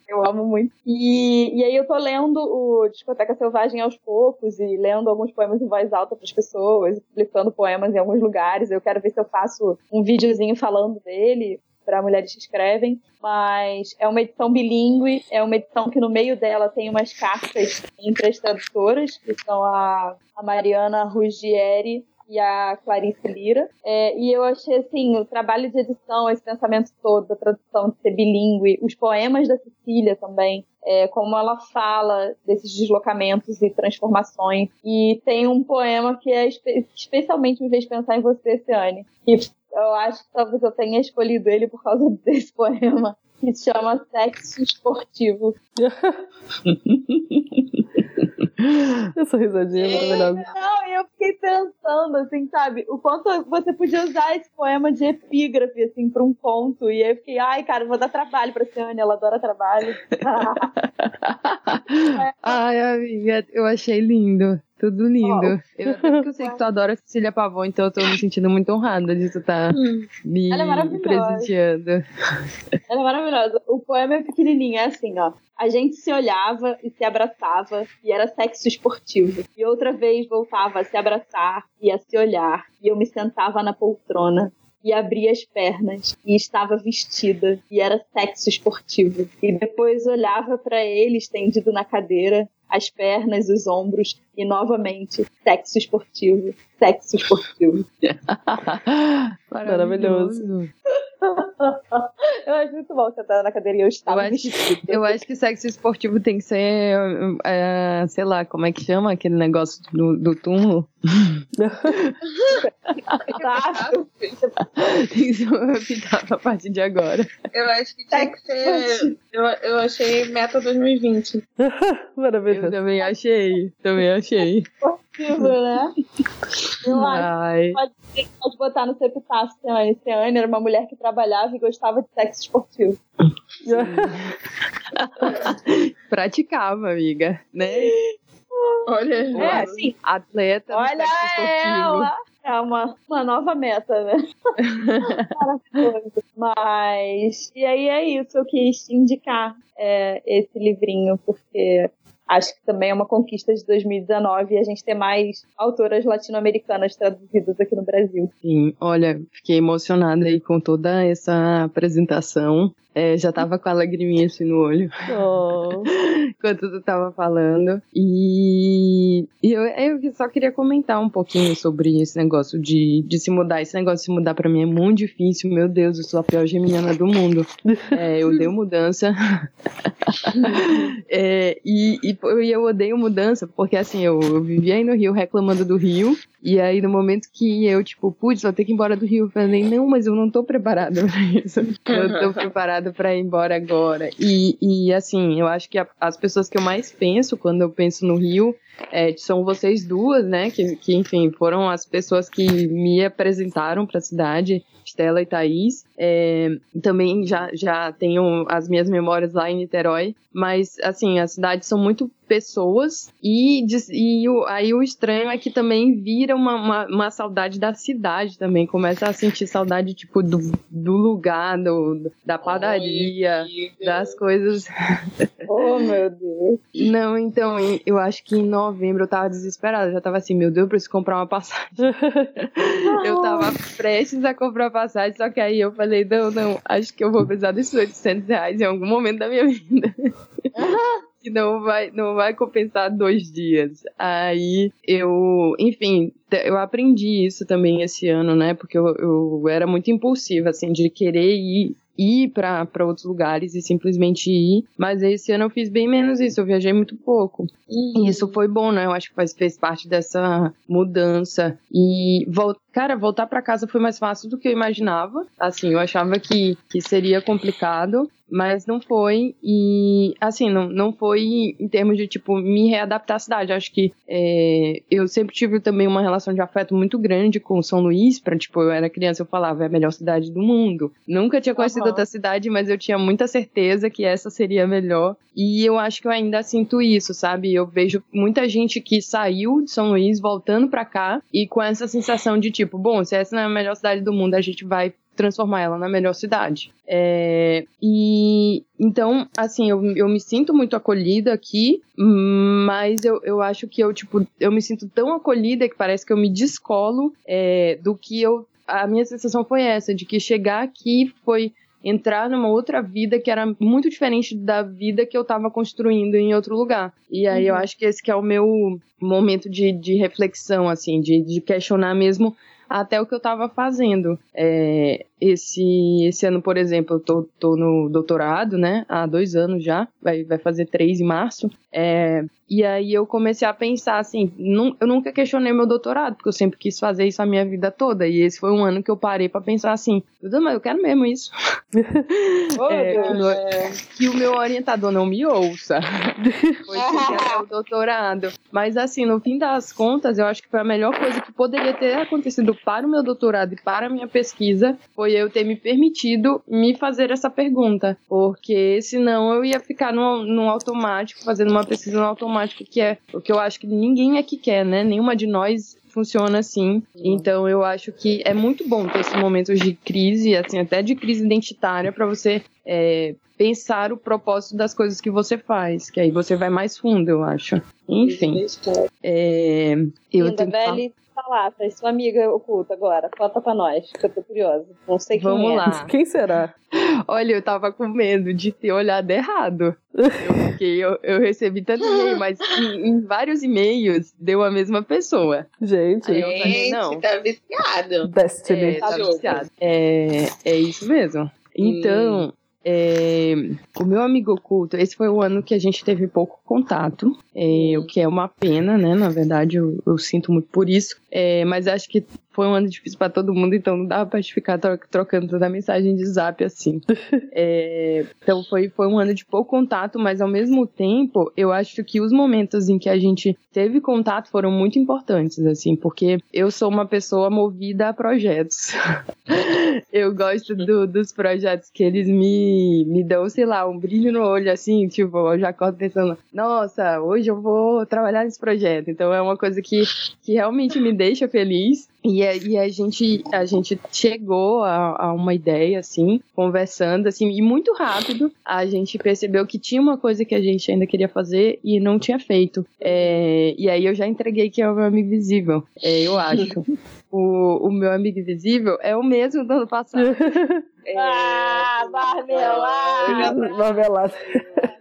Eu amo muito. E, e aí eu tô lendo o Discoteca Selvagem aos poucos e lendo alguns poemas em voz alta para as pessoas, publicando poemas em alguns lugares. Eu quero ver se eu faço um videozinho falando dele para mulheres que escrevem, mas é uma edição bilíngue, é uma edição que no meio dela tem umas cartas entre as tradutoras, que são a, a Mariana Ruggieri e a Clarice Lira. É, e eu achei, assim, o trabalho de edição, esse pensamento todo da tradução de ser bilíngue, os poemas da Cecília também, é, como ela fala desses deslocamentos e transformações. E tem um poema que é espe especialmente me fez pensar em você, Ciane, que eu acho que talvez eu tenha escolhido ele por causa desse poema, que se chama Sexo Esportivo. Essa risadinha é maravilhosa. Não, e eu fiquei pensando, assim, sabe, o quanto você podia usar esse poema de epígrafe, assim, pra um conto. E aí eu fiquei, ai, cara, vou dar trabalho pra Ciane, ela adora trabalho. ai, amiga, eu achei lindo. Tudo lindo. Oh. Eu, eu sei que tu adora Cecília Pavão, então eu tô me sentindo muito honrada de tu estar tá hum. me Ela é presenteando. Ela é maravilhosa. O poema é pequenininho, é assim, ó. A gente se olhava e se abraçava e era sexo esportivo. E outra vez voltava a se abraçar e a se olhar. E eu me sentava na poltrona e abria as pernas e estava vestida e era sexo esportivo. E depois olhava para ele estendido na cadeira as pernas, os ombros e novamente sexo esportivo, sexo esportivo. Maravilhoso. eu acho muito bom você estar na cadeira e eu estava eu acho, que, eu acho que sexo esportivo tem que ser, é, sei lá, como é que chama aquele negócio do, do túmulo? tem que ser uma epitáfio a partir de agora. Eu acho que tem que ser. Eu, eu achei meta 2020. Maravilhoso. Eu também achei. Também achei. Esportivo, né? Eu acho pode, pode botar no seu Ciane. Ciane era uma mulher que trabalhava e gostava de sexo esportivo. Praticava, amiga, né? Olha, é, sim. atleta Olha ela! É uma, uma nova meta, né? Mas, e aí é isso, eu quis indicar é, esse livrinho, porque acho que também é uma conquista de 2019 e a gente ter mais autoras latino-americanas traduzidas aqui no Brasil. Sim, olha, fiquei emocionada aí com toda essa apresentação. É, já tava com a lagriminha assim no olho. Oh. Enquanto tu tava falando. E, e eu, eu, só queria comentar um pouquinho sobre esse negócio de, de se mudar. Esse negócio de se mudar pra mim é muito difícil. Meu Deus, eu sou a pior geminiana do mundo. É, eu odeio mudança. é, e, e eu odeio mudança, porque assim, eu, eu vivia aí no Rio reclamando do Rio. E aí, no momento que eu, tipo, putz, vou ter que ir embora do Rio, eu falei, não, mas eu não tô preparada pra isso. Eu tô preparada pra ir embora agora. E, e assim, eu acho que a, as pessoas que eu mais penso quando eu penso no Rio é, são vocês duas, né? Que, que, enfim, foram as pessoas que me apresentaram para a cidade, Stella e Thaís. É, também já, já tenho as minhas memórias lá em Niterói, mas, assim, as cidades são muito pessoas e, e o, aí o estranho é que também vira uma, uma, uma, saudade da cidade também, começa a sentir saudade, tipo, do, do lugar, do, da padaria, das coisas. Oh, meu Deus. Não, então, eu acho que em novembro eu tava desesperada, já tava assim, meu Deus, eu preciso comprar uma passagem. eu tava prestes a comprar uma passagem, só que aí eu falei, não, não, acho que eu vou precisar desses 800 reais em algum momento da minha vida que não vai, não vai compensar dois dias. Aí eu, enfim, eu aprendi isso também esse ano, né? Porque eu, eu era muito impulsiva, assim, de querer ir ir para outros lugares e simplesmente ir. Mas esse ano eu fiz bem menos isso, eu viajei muito pouco. E isso foi bom, né? Eu acho que faz, fez parte dessa mudança. E, cara, voltar para casa foi mais fácil do que eu imaginava. Assim, eu achava que, que seria complicado mas não foi. E, assim, não, não foi em termos de, tipo, me readaptar à cidade. Acho que é, eu sempre tive também uma relação de afeto muito grande com São Luís, pra, tipo, eu era criança, eu falava, é a melhor cidade do mundo. Nunca tinha conhecido uhum. outra cidade, mas eu tinha muita certeza que essa seria a melhor. E eu acho que eu ainda sinto isso, sabe? Eu vejo muita gente que saiu de São Luís voltando para cá e com essa sensação de, tipo, bom, se essa não é a melhor cidade do mundo, a gente vai transformar ela na melhor cidade. É, e então, assim, eu, eu me sinto muito acolhida aqui, mas eu, eu acho que eu, tipo, eu me sinto tão acolhida que parece que eu me descolo é, do que eu. A minha sensação foi essa, de que chegar aqui foi entrar numa outra vida que era muito diferente da vida que eu estava construindo em outro lugar. E aí uhum. eu acho que esse que é o meu momento de, de reflexão, assim, de, de questionar mesmo até o que eu estava fazendo. É, esse, esse ano, por exemplo, eu tô, tô no doutorado, né? Há dois anos já, vai, vai fazer três em março. É, e aí eu comecei a pensar assim, não, eu nunca questionei meu doutorado, porque eu sempre quis fazer isso a minha vida toda. E esse foi um ano que eu parei para pensar assim, mas eu quero mesmo isso. Oh, É, que, o meu, que o meu orientador não me ouça. Foi o doutorado. Mas assim, no fim das contas, eu acho que foi a melhor coisa que poderia ter acontecido para o meu doutorado e para a minha pesquisa, foi eu ter me permitido me fazer essa pergunta. Porque senão eu ia ficar no, no automático, fazendo uma pesquisa no automático, que é o que eu acho que ninguém aqui quer, né? Nenhuma de nós funciona assim. Então eu acho que é muito bom ter esses momentos de crise, assim, até de crise identitária, para você é, pensar o propósito das coisas que você faz, que aí você vai mais fundo, eu acho. Enfim, é, eu Linda, tenho Palatas, sua amiga oculta agora. Conta pra nós, que eu tô curiosa. Não sei quem Vamos é. lá. Quem será? Olha, eu tava com medo de ter olhado errado. Eu, fiquei, eu, eu recebi tanto e-mail, mas em, em vários e-mails deu a mesma pessoa. Gente, Aí eu falei, Gente, não. tá viciado. Destiny. É, tá viciado. É, é isso mesmo. Então, é, o meu amigo oculto, esse foi o ano que a gente teve pouco contato, é, o que é uma pena, né? Na verdade, eu, eu sinto muito por isso. É, mas acho que foi um ano difícil pra todo mundo, então não dava pra ficar tro- trocando toda mensagem de zap assim. É, então foi, foi um ano de pouco contato, mas ao mesmo tempo, eu acho que os momentos em que a gente teve contato foram muito importantes, assim, porque eu sou uma pessoa movida a projetos. eu gosto do- dos projetos que eles me, me dão, sei lá, um brilho no olho, assim, tipo, eu já acordo pensando, nossa, hoje eu vou trabalhar nesse projeto. Então é uma coisa que, que realmente me deixa feliz. E, a- e a gente a gente chegou a, a uma ideia assim, conversando assim, e muito rápido a gente percebeu que tinha uma coisa que a gente ainda queria fazer e não tinha feito. É, e aí eu já entreguei que é o meu amigo visível, é, eu acho. o, o meu amigo invisível é o mesmo do ano passado. É, Ah, marmelada! Novelada.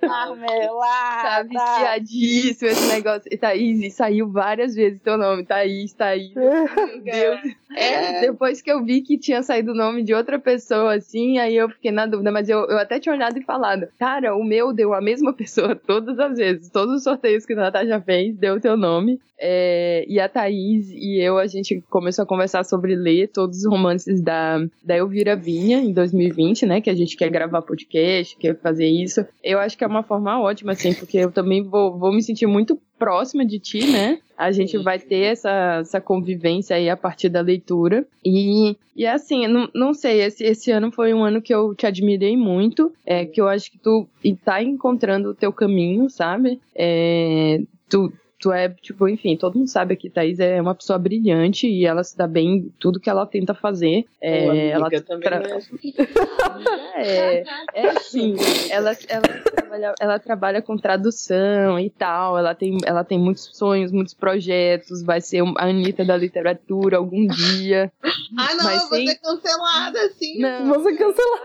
Marmelada! Tá viciadíssimo esse negócio. E Thaís, e saiu várias vezes teu nome. Thaís, Thaís. Meu Deus. É. Depois que eu vi que tinha saído o nome de outra pessoa, assim, aí eu fiquei na dúvida. Mas eu, eu até tinha olhado e falado, cara, o meu deu a mesma pessoa todas as vezes. Todos os sorteios que a Natasha fez, deu o teu nome. É, e a Thaís e eu, a gente começou a conversar sobre ler todos os romances da, da Elvira Vinha, em 2020, né? Que a gente quer gravar podcast, quer fazer isso. Eu acho que é uma forma ótima, assim, porque eu também vou, vou me sentir muito próxima de ti, né? A gente vai ter essa, essa convivência aí a partir da leitura. E, e assim, não, não sei, esse, esse ano foi um ano que eu te admirei muito, é, que eu acho que tu tá encontrando o teu caminho, sabe? É, tu, tu é, tipo, enfim, todo mundo sabe que Thaís é uma pessoa brilhante e ela se dá bem em tudo que ela tenta fazer. É, Pô, amiga, ela também tra- é é, é assim, ela, ela, trabalha, ela trabalha com tradução e tal, ela tem, ela tem muitos sonhos, muitos projetos, vai ser a Anitta da literatura algum dia. Ah, não, Mas eu vou sem- ser cancelada, assim. Não, Você cancelou.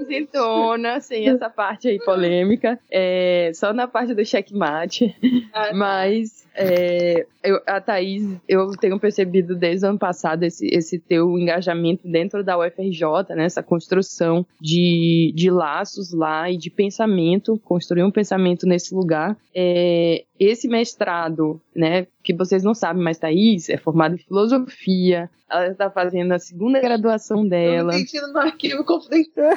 isentona, sem essa parte aí polêmica, é, só na parte do checkmate. Ah, tá. Mas é, eu- a Thaís, eu tenho percebido desde o ano passado esse, esse teu engajamento dentro da UFRJ, né, essa construção de, de laços lá e de pensamento, construir um pensamento nesse lugar. É, esse mestrado, né, que vocês não sabem, mas Thaís é formada em filosofia, ela está fazendo a segunda graduação Eu dela. me sentindo no arquivo confidencial.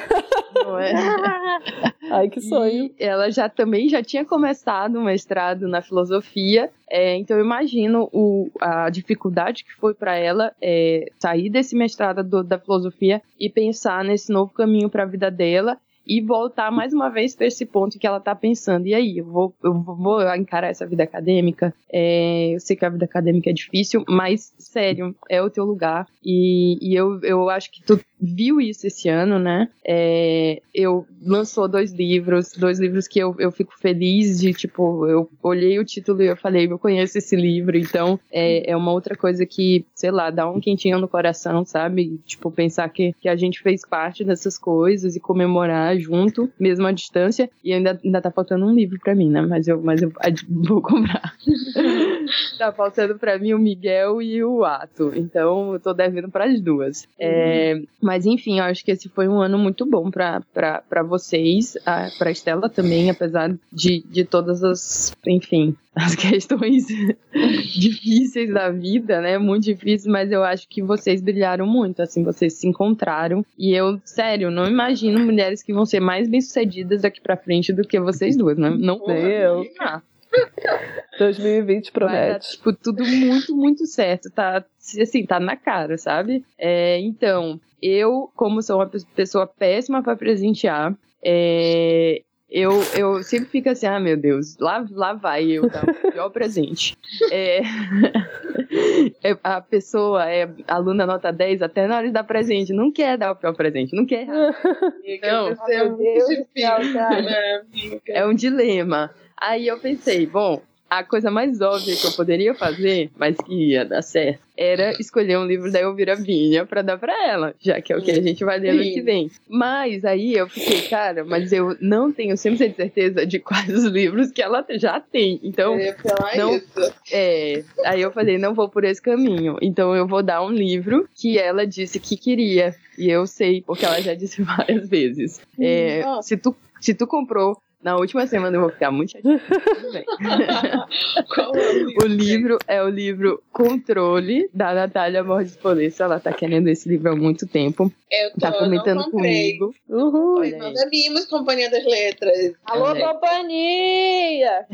Não é? Ai, que sonho. E ela já também já tinha começado um mestrado na filosofia, é, então eu imagino o, a dificuldade que foi para ela é, sair desse mestrado do- da filosofia e pensar nesse novo caminho para a vida dela e voltar mais uma vez para esse ponto que ela tá pensando. E aí, eu vou, eu vou encarar essa vida acadêmica? É, eu sei que a vida acadêmica é difícil, mas sério, é o teu lugar. E, e eu, eu acho que tu viu isso esse ano, né? É, eu lançou dois livros, dois livros que eu, eu fico feliz de, tipo, eu olhei o título e eu falei, eu conheço esse livro, então é, é uma outra coisa que, sei lá, dá um quentinho no coração, sabe? Tipo, pensar que, que a gente fez parte dessas coisas e comemorar junto, mesmo à distância, e ainda, ainda tá faltando um livro pra mim, né? Mas eu, mas eu vou comprar. tá faltando pra mim o Miguel e o Ato, então eu tô devendo pras duas. É, mas Mas enfim, eu acho que esse foi um ano muito bom para vocês, para Estela também, apesar de, de todas as, enfim, as questões difíceis da vida, né? Muito difíceis, mas eu acho que vocês brilharam muito, assim, vocês se encontraram. E eu, sério, não imagino mulheres que vão ser mais bem-sucedidas daqui para frente do que vocês duas, né? Não Nem eu. Ah. 2020 promete. Vai tipo, tudo muito, muito certo. Tá, assim, tá na cara, sabe? É, então, eu, como sou uma pessoa péssima para presentear, é, eu, eu sempre fico assim, ah, meu Deus, lá, lá vai eu dar o pior presente. É, é, a pessoa é aluna nota 10 até na hora de dar presente, não quer dar o pior presente, não quer. Não, é, né, é um dilema. Aí eu pensei, bom, a coisa mais óbvia que eu poderia fazer, mas que ia dar certo, era escolher um livro da Elvira Vinha para dar para ela, já que é o que a gente vai ler no que vem. Mas aí eu fiquei, cara, mas eu não tenho 100% certeza de quais os livros que ela já tem. Então, não, isso. é, aí eu falei, não vou por esse caminho. Então eu vou dar um livro que ela disse que queria. E eu sei, porque ela já disse várias vezes. É, se tu se tu comprou na última semana eu vou ficar muito chateada. Qual é o livro? O livro é o livro Controle, da Natália Borges Polessa. Ela tá querendo esse livro há muito tempo. Eu tô, tá comentando comigo. Uhul. Nós não vimos Companhia das Letras. Alô, companhia!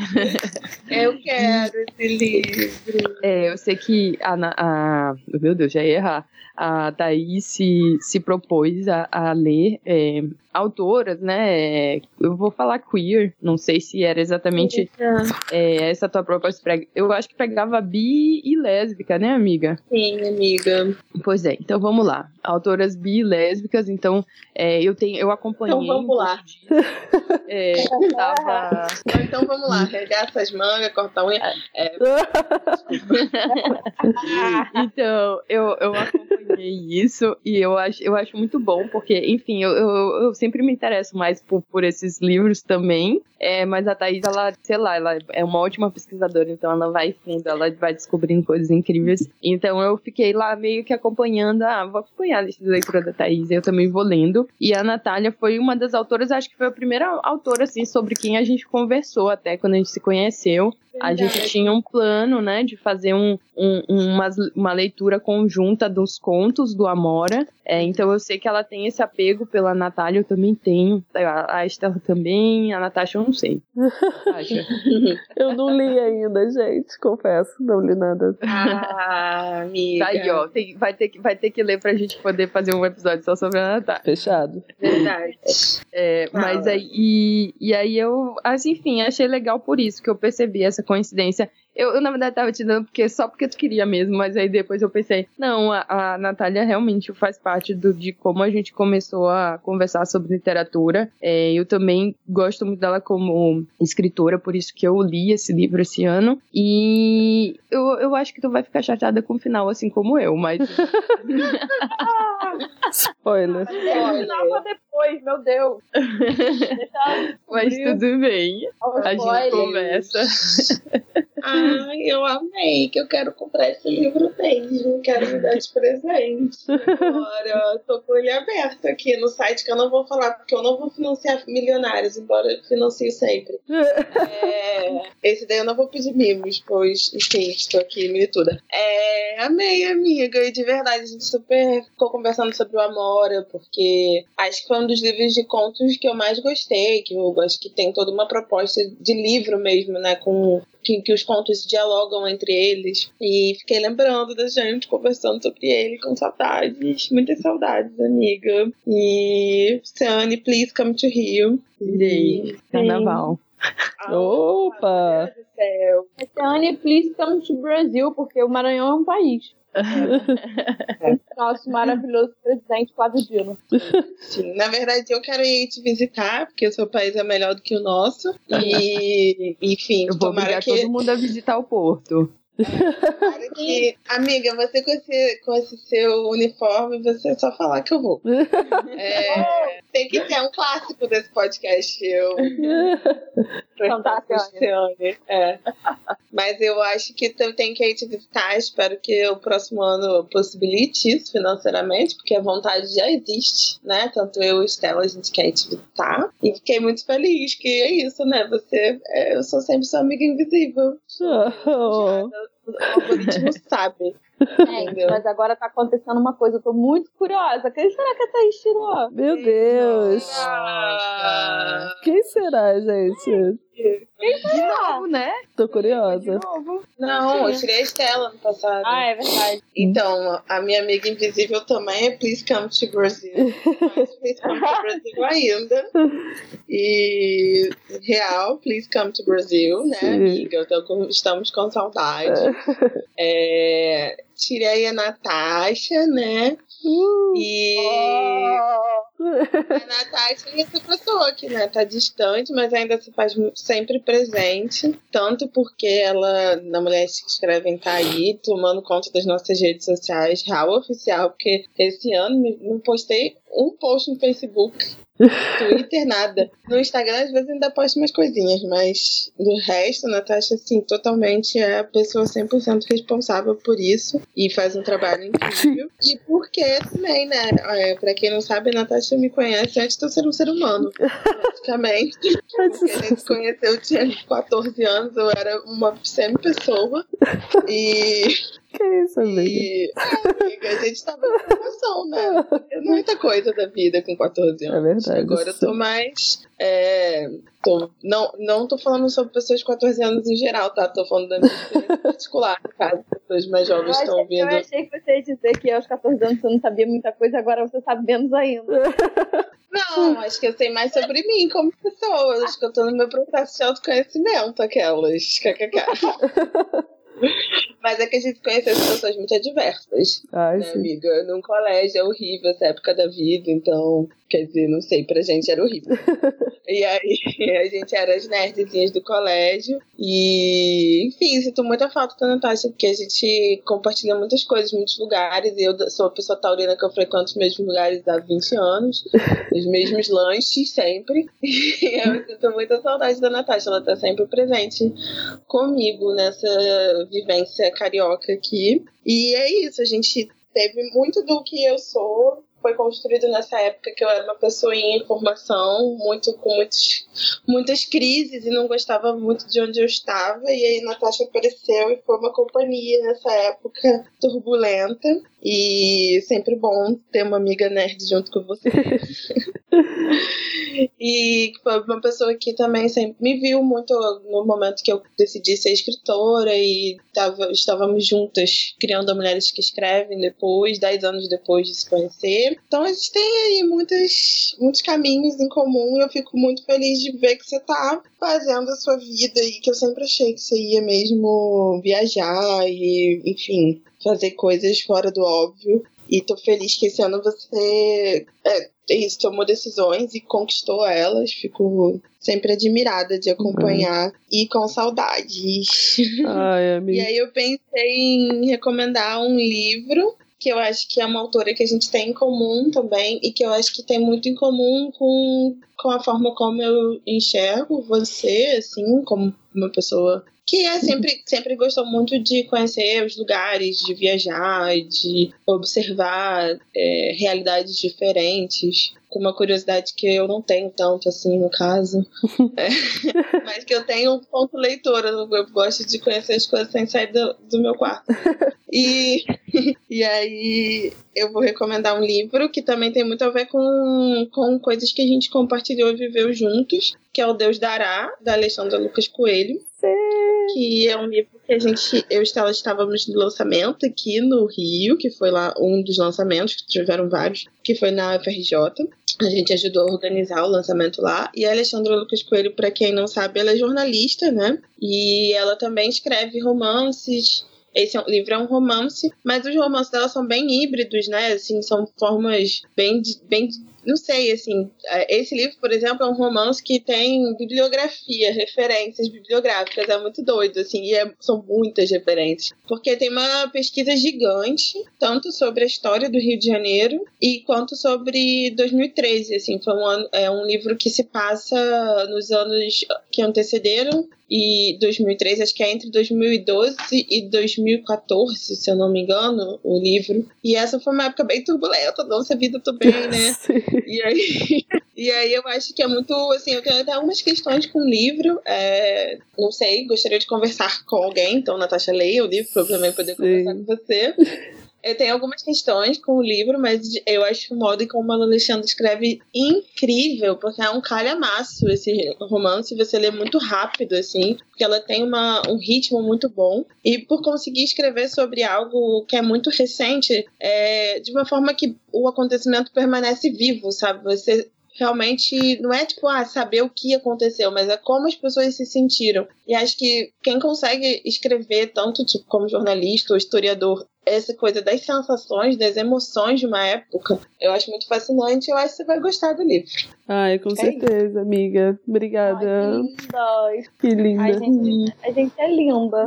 eu quero esse livro. É, eu sei que a, a. Meu Deus, já ia errar a Thaís se, se propôs a, a ler é, autoras, né? Eu vou falar queer, não sei se era exatamente é, essa tua proposta. Eu acho que pegava bi e lésbica, né, amiga? Sim, amiga. Pois é, então vamos lá. Autoras bi e lésbicas, então é, eu tenho, eu acompanhei. Então vamos lá. É, tava... Então vamos lá, regaça as mangas, corta a unha. É... então, eu, eu acompanhei isso e eu acho, eu acho muito bom, porque, enfim, eu, eu, eu sempre me interesso mais por, por esses livros também. É, mas a Thaís, ela, sei lá, ela é uma ótima pesquisadora, então ela vai fundo, ela vai descobrindo coisas incríveis. Então eu fiquei lá meio que acompanhando, ah, vou acompanhar a lista de leitura da Thaís, eu também vou lendo. E a Natália foi uma das autoras, acho que foi a primeira autora, assim, sobre quem a gente conversou até quando a gente se conheceu. A gente tinha um plano, né, de fazer um, um, uma, uma leitura conjunta dos contos do Amora. É, então eu sei que ela tem esse apego pela Natália, eu também tenho. A Estela também, a Natasha eu não sei. eu não li ainda, gente, confesso, não li nada. Ah, amiga. Tá aí, ó, tem, vai, ter que, vai ter que ler pra gente poder fazer um episódio só sobre a Natália. Fechado. Verdade. É, mas aí, e, e aí eu, assim, enfim, achei legal por isso que eu percebi essa coincidência. Eu, eu, na verdade, tava te dando porque só porque tu queria mesmo, mas aí depois eu pensei, não, a, a Natália realmente faz parte do, de como a gente começou a conversar sobre literatura. É, eu também gosto muito dela como escritora, por isso que eu li esse livro esse ano. E eu, eu acho que tu vai ficar chateada com o final, assim como eu, mas. Spoiler. Spoiler. Depois, meu Deus. mas tudo bem. A gente conversa. Ai, eu amei, que eu quero comprar esse livro mesmo, quero me dar de presente. Agora, tô com ele aberto aqui no site, que eu não vou falar, porque eu não vou financiar milionários, embora eu financie sempre. É, esse daí eu não vou pedir mimos, pois, enfim, estou aqui milituda. É, amei, amiga, e de verdade, a gente super ficou conversando sobre o Amora, porque acho que foi um dos livros de contos que eu mais gostei, que eu gosto que tem toda uma proposta de livro mesmo, né, com que, que os contos dialogam entre eles. E fiquei lembrando da gente conversando sobre ele com saudades. Muitas saudades, amiga. E Sunny, please come to Rio. Irei. Carnaval. Opa! Sunny, please come to Brasil, porque o Maranhão é um país. Nosso maravilhoso presidente Flávio Dino. Sim, na verdade eu quero ir te visitar, porque o seu país é melhor do que o nosso. E, enfim, eu vou tomara obrigar que... todo mundo a visitar o Porto. Que, amiga, você com esse, com esse seu uniforme, você é só falar que eu vou. É, tem que ter um clássico desse podcast. Eu Fantastiane. É. Mas eu acho que tenho que ir te visitar. Espero que o próximo ano possibilite isso financeiramente, porque a vontade já existe, né? Tanto eu e Estela, a gente quer ir te visitar. E fiquei muito feliz que é isso, né? Você, é, eu sou sempre sua amiga invisível. Oh. O algoritmo sabe. É, mas agora tá acontecendo uma coisa, eu tô muito curiosa. Quem será que a Thaís tirou? Meu Deus! Quem será, gente? De novo, né? Tô curiosa. De novo. Não, eu tirei a Estela no passado. Ah, é verdade. Então, a minha amiga invisível também é Please Come to Brazil. Mas Please Come to Brazil ainda. E real, Please Come to Brazil, né, Sim. amiga? Então, estamos com saudade. É, tirei a Natasha, né? Uh, e oh. a Natasha é essa pessoa que né, tá distante, mas ainda se faz sempre presente. Tanto porque ela, na Mulheres que Escrevem, tá aí tomando conta das nossas redes sociais, real oficial, porque esse ano não postei um post no Facebook Twitter, nada. No Instagram, às vezes, ainda posto umas coisinhas, mas do resto, a Natasha, assim, totalmente é a pessoa 100% responsável por isso e faz um trabalho incrível. E porque também, né? É, pra quem não sabe, a Natasha me conhece antes de eu ser um ser humano, praticamente. Porque a gente se conheceu, eu tinha 14 anos, eu era uma semi-pessoa. E que isso, amiga? E, é, amiga, a gente tava em formação, né? Muita coisa da vida com 14 anos. É verdade. Agora eu tô mais. É, tô, não, não tô falando sobre pessoas de 14 anos em geral, tá? Tô falando da minha experiência particular, caso pessoas mais jovens estão ouvindo. Eu achei que você ia dizer que aos 14 anos você não sabia muita coisa, agora você sabe menos ainda. Não, acho que eu sei mais sobre mim como pessoa. Acho que eu tô no meu processo de autoconhecimento, aquelas. KKK. Mas é que a gente conheceu situações muito adversas. Ai, né, amiga? Num colégio é horrível essa época da vida, então, quer dizer, não sei, pra gente era horrível. e aí, a gente era as nerdzinhas do colégio. E, enfim, sinto muita falta da Natasha, porque a gente compartilha muitas coisas, muitos lugares. E eu sou a pessoa taurina que eu frequento os mesmos lugares há 20 anos, os mesmos lanches sempre. E eu sinto muita saudade da Natasha, ela tá sempre presente comigo nessa vivência carioca aqui. E é isso, a gente teve muito do que eu sou foi construído nessa época que eu era uma pessoa em formação, muito com muitos, muitas crises e não gostava muito de onde eu estava. E aí Natasha apareceu e foi uma companhia nessa época turbulenta. E sempre bom ter uma amiga nerd junto com você. e foi uma pessoa que também sempre me viu muito no momento que eu decidi ser escritora e tava, estávamos juntas criando Mulheres que Escrevem depois, dez anos depois de se conhecer. Então a gente tem aí muitos, muitos caminhos em comum e eu fico muito feliz de ver que você tá fazendo a sua vida e que eu sempre achei que você ia mesmo viajar e, enfim, fazer coisas fora do óbvio. E tô feliz que esse ano você é, é isso, tomou decisões e conquistou elas. Fico sempre admirada de acompanhar uhum. e com saudades. Ai, e aí eu pensei em recomendar um livro que eu acho que é uma autora que a gente tem em comum também e que eu acho que tem muito em comum com, com a forma como eu enxergo você, assim, como uma pessoa que é sempre, sempre gostou muito de conhecer os lugares, de viajar, de observar é, realidades diferentes com uma curiosidade que eu não tenho tanto assim no caso, é, mas que eu tenho um ponto leitora, eu gosto de conhecer as coisas sem sair do, do meu quarto. E, e aí eu vou recomendar um livro que também tem muito a ver com, com coisas que a gente compartilhou e viveu juntos, que é O Deus Dará, da Alexandra Lucas Coelho. Sim. Que é um livro que a gente, eu e Estela estávamos no lançamento aqui no Rio, que foi lá um dos lançamentos, que tiveram vários, que foi na FRJ. A gente ajudou a organizar o lançamento lá. E a Alexandra Lucas Coelho, para quem não sabe, ela é jornalista, né? E ela também escreve romances, esse é livro é um romance, mas os romances dela são bem híbridos, né? Assim, são formas bem, bem não sei, assim, é, esse livro, por exemplo, é um romance que tem bibliografia, referências bibliográficas, é muito doido, assim, e é, são muitas referências. Porque tem uma pesquisa gigante, tanto sobre a história do Rio de Janeiro e quanto sobre 2013, assim, foi um, é um livro que se passa nos anos que antecederam e 2003, acho que é entre 2012 e 2014, se eu não me engano, o livro. E essa foi uma época bem turbulenta nossa vida também, né? e aí, e aí eu acho que é muito, assim, eu tenho até algumas questões com o livro, é, não sei, gostaria de conversar com alguém, então Natasha leia o livro para eu também poder Sim. conversar com você. Eu tenho algumas questões com o livro, mas eu acho o modo como a Alexandre escreve incrível, porque é um calhamaço esse romance, você lê muito rápido, assim, porque ela tem uma, um ritmo muito bom. E por conseguir escrever sobre algo que é muito recente, é, de uma forma que o acontecimento permanece vivo, sabe? Você realmente não é tipo, ah, saber o que aconteceu, mas é como as pessoas se sentiram. E acho que quem consegue escrever, tanto tipo como jornalista ou historiador, essa coisa das sensações, das emoções de uma época, eu acho muito fascinante. Eu acho que você vai gostar do livro. Ai, com é certeza, isso. amiga. Obrigada. Ai, que linda. A gente, a gente é linda.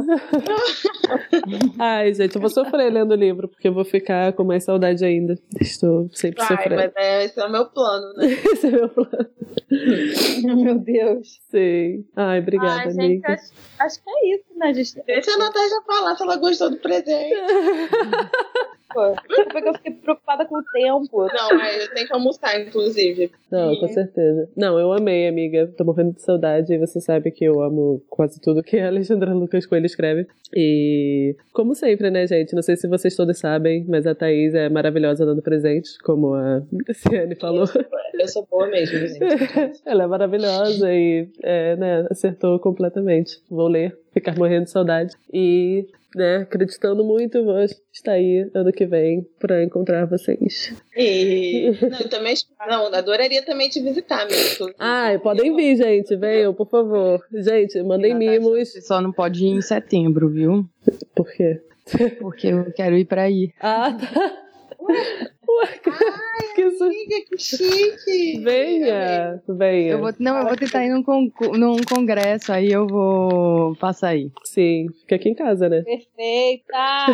Ai, gente, eu vou sofrer lendo o livro, porque eu vou ficar com mais saudade ainda. Estou sempre Ai, sofrendo. Mas é, esse é o meu plano, né? esse é o meu plano. meu Deus. Sim. Ai, obrigada, Ai, gente, amiga. Acho, acho, que é isso, né, gente? Deixa a Natasha falar se ela gostou do presente. Porque eu fiquei preocupada com o tempo. Não, é, eu tenho que almoçar, inclusive. Não, com certeza. Não, eu amei, amiga. Tô morrendo de saudade. E você sabe que eu amo quase tudo que a Alexandra Lucas Coelho escreve. E, como sempre, né, gente? Não sei se vocês todos sabem, mas a Thaís é maravilhosa dando presente, como a Ciane falou. Eu sou boa mesmo, gente. Ela é maravilhosa e, é, né, acertou completamente. Vou ler, ficar morrendo de saudade. E né, acreditando muito, vou estar aí ano que vem para encontrar vocês. E não, também não, adoraria também te visitar mesmo. Ai, podem vir, gente, venham, por favor. Gente, mandem mimos. Você só não pode ir em setembro, viu? Por quê? Porque eu quero ir para aí. Ah, tá. Ai, que, amiga, que chique! Venha, venha. Eu vou, não, eu vou tentar ir num, con num congresso, aí eu vou passar aí. Sim, fica aqui em casa, né? Perfeita!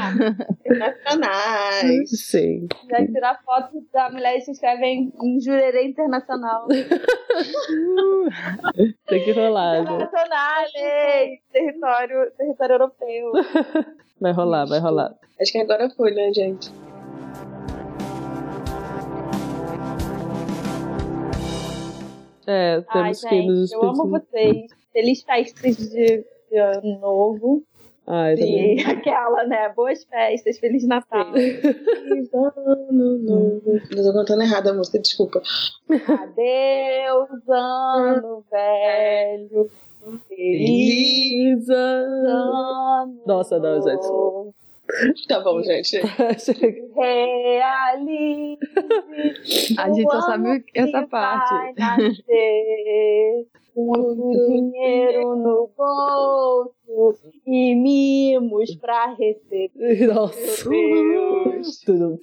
Internacionais! Sim. Já tirar foto da mulher que se inscreve em, em Jurerê Internacional. Tem que rolar, né? Internacional, território, território europeu. Vai rolar, vai rolar. Acho que agora foi, né, gente? É, temos Ai, que gente, nos Eu amo vocês. Feliz festas de, de ano novo. Ai, e aquela, né? Boas festas, Feliz Natal. Feliz ano novo. Eu tô cantando errado a música, desculpa. Adeus, ano velho. Feliz ano. Nossa, não, gente. Tá bom, gente. Realize. A gente só sabe essa parte. Muito dinheiro no bolso e mimos pra receber. Nossa. Tudo.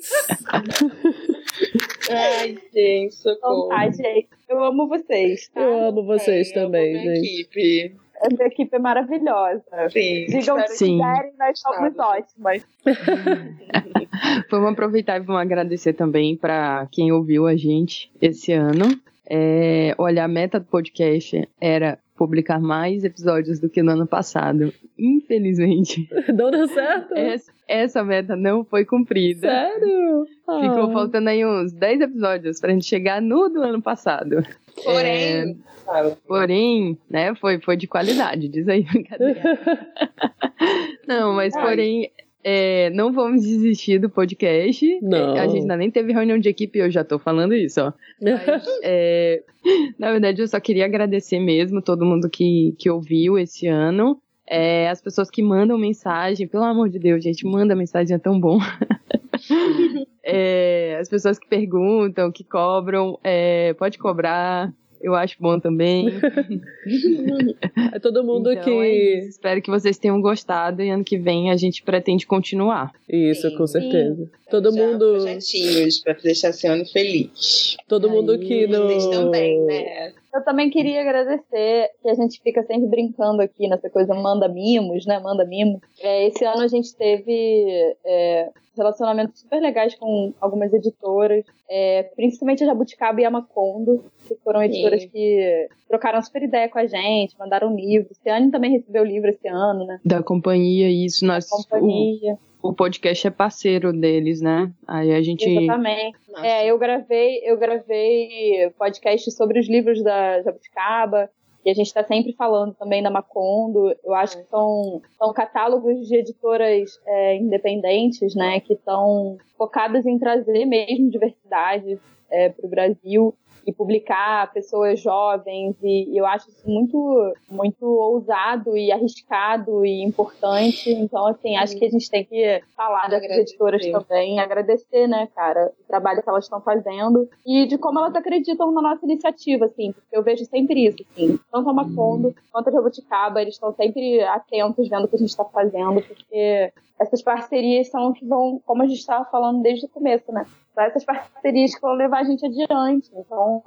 Ai, gente, socorro. Então, tá, gente. Eu amo vocês. Tá? Eu amo vocês é, também, gente. Equipe. A minha equipe é maravilhosa. Sim. Digam o que quiserem, nós somos ótimas. Vamos aproveitar e vamos agradecer também para quem ouviu a gente esse ano. É, olha, a meta do podcast era publicar mais episódios do que no ano passado. Infelizmente. Não deu certo? Essa, essa meta não foi cumprida. Sério? Ficou ah. faltando aí uns 10 episódios pra gente chegar no do ano passado. Porém, é, porém, né, foi, foi de qualidade, diz aí, brincadeira. não, mas porém, é, não vamos desistir do podcast. Não. A gente ainda nem teve reunião de equipe e eu já tô falando isso, ó. Mas, é, na verdade, eu só queria agradecer mesmo todo mundo que, que ouviu esse ano. É, as pessoas que mandam mensagem, pelo amor de Deus, gente, manda mensagem, é tão bom. é, as pessoas que perguntam, que cobram, é, pode cobrar. Eu acho bom também. é todo mundo então, que. É Espero que vocês tenham gostado e ano que vem a gente pretende continuar. Isso, Sim. com certeza. Sim. Todo Já mundo. Projetinhos pra deixar esse ano feliz. Todo Aí, mundo que no. Vocês também, né? Eu também queria agradecer que a gente fica sempre brincando aqui nessa coisa manda mimos, né? Manda mimos. É, esse ano a gente teve é, relacionamentos super legais com algumas editoras, é, principalmente a Jabuticaba e a Macondo, que foram editoras Sim. que trocaram super ideia com a gente, mandaram livros. Ciane também recebeu livro esse ano, né? Da companhia, isso. Nós, da companhia. O, o podcast é parceiro deles, né? Aí a gente. Exatamente. É, eu gravei, eu gravei podcast sobre os livros da Jabuticaba. E a gente está sempre falando também da Macondo. Eu acho que são, são catálogos de editoras é, independentes, né, que estão focadas em trazer mesmo diversidade é, para o Brasil e publicar pessoas jovens e, eu acho isso muito muito ousado e arriscado e importante. Então assim acho que a gente tem que falar das editoras também agradecer né cara o trabalho que elas estão fazendo e de como elas acreditam na nossa iniciativa assim porque eu vejo sempre isso assim tanto a Macondo quanto a Jabuticaba eles estão sempre atentos vendo o que a gente está fazendo porque essas parcerias são que vão como a gente estava falando desde o começo né essas parcerias que vão levar a gente adiante. Então,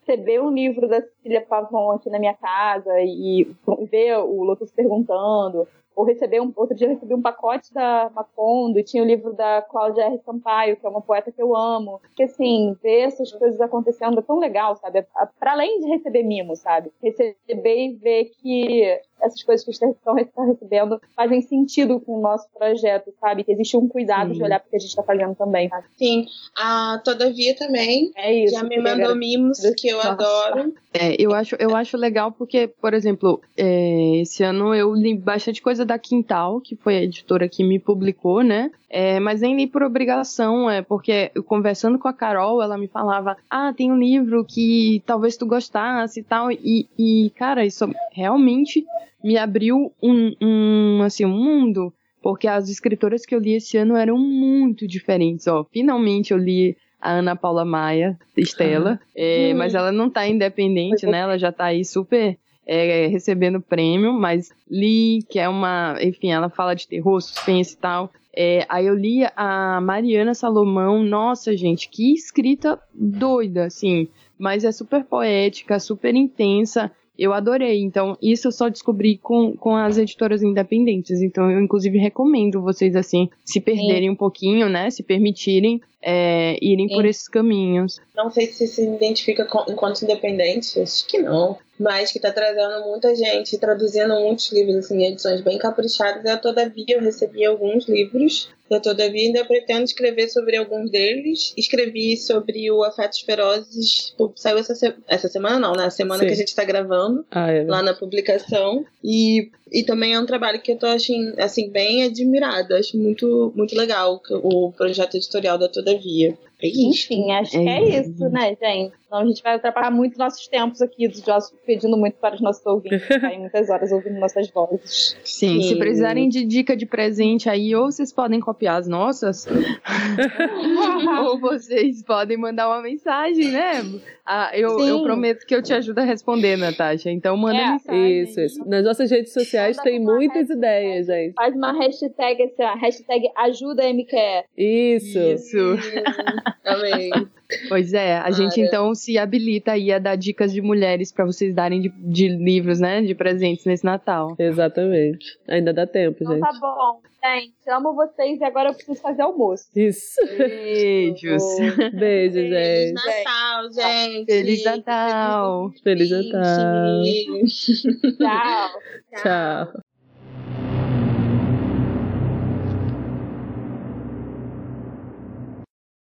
receber um livro da Cecília Pavon aqui na minha casa e ver o Lotus perguntando, ou receber um, outro dia eu recebi um pacote da Macondo e tinha o livro da Cláudia R. Sampaio, que é uma poeta que eu amo. Que assim, ver essas coisas acontecendo é tão legal, sabe? Para além de receber mimo, sabe? Receber e ver que essas coisas que estão recebendo fazem sentido com o nosso projeto, sabe? Que existe um cuidado Sim. de olhar para o que a gente está fazendo também, sabe? Sim. A Todavia também é isso, já me mandou mimos que eu Nossa. adoro. É, eu acho, eu acho legal porque, por exemplo, é, esse ano eu li bastante coisa da Quintal, que foi a editora que me publicou, né? É, mas nem li por obrigação, é porque eu, conversando com a Carol, ela me falava: Ah, tem um livro que talvez tu gostasse e tal. E, e cara, isso realmente me abriu um, um, assim, um mundo. Porque as escritoras que eu li esse ano eram muito diferentes. Ó, finalmente eu li a Ana Paula Maia, Estela, ah. é, hum. mas ela não tá independente, né? Ela já tá aí super é, recebendo prêmio, mas li, que é uma, enfim, ela fala de terror, suspense e tal. É, aí eu li a Mariana Salomão, nossa gente, que escrita doida, assim, mas é super poética, super intensa. Eu adorei. Então, isso eu só descobri com, com as editoras independentes. Então, eu, inclusive, recomendo vocês, assim, se perderem Sim. um pouquinho, né? Se permitirem é, irem Sim. por esses caminhos. Não sei se se identifica com, enquanto independente, acho que não mas que está trazendo muita gente, traduzindo muitos livros, assim, edições bem caprichadas. Eu, todavia, eu recebi alguns livros. Eu, todavia, ainda pretendo escrever sobre alguns deles. Escrevi sobre o Afetos Ferozes, saiu essa, se... essa semana, não, né? A semana Sim. que a gente está gravando, ah, é. lá na publicação. E, e também é um trabalho que eu tô, assim, assim bem admirada. Acho muito, muito legal o projeto editorial da Todavia. É Enfim, acho que é isso, né, gente? Então a gente vai ultrapassar muito nossos tempos aqui, dos nossos, pedindo muito para os nossos ouvintes ficarem muitas horas ouvindo nossas vozes. Sim, Sim, se precisarem de dica de presente aí, ou vocês podem copiar as nossas, ou vocês podem mandar uma mensagem, né? Ah, eu, eu, prometo que eu te ajudo a responder, Natasha. Então manda é, mensagem. Isso, isso. Nas nossas redes sociais tem muitas ideias, gente. Faz uma hashtag, assim, a hashtag ajuda MQE. Isso. Isso. Amém. Pois é, a gente então se habilita aí a dar dicas de mulheres para vocês darem de, de, livros, né? De presentes nesse Natal. Exatamente. Ainda dá tempo, então, gente. Tá bom. Gente, amo vocês e agora eu preciso fazer almoço. Isso. Beijos. Beijo, gente. Feliz Natal, gente. Feliz Natal. Feliz Natal. Tchau. Tchau.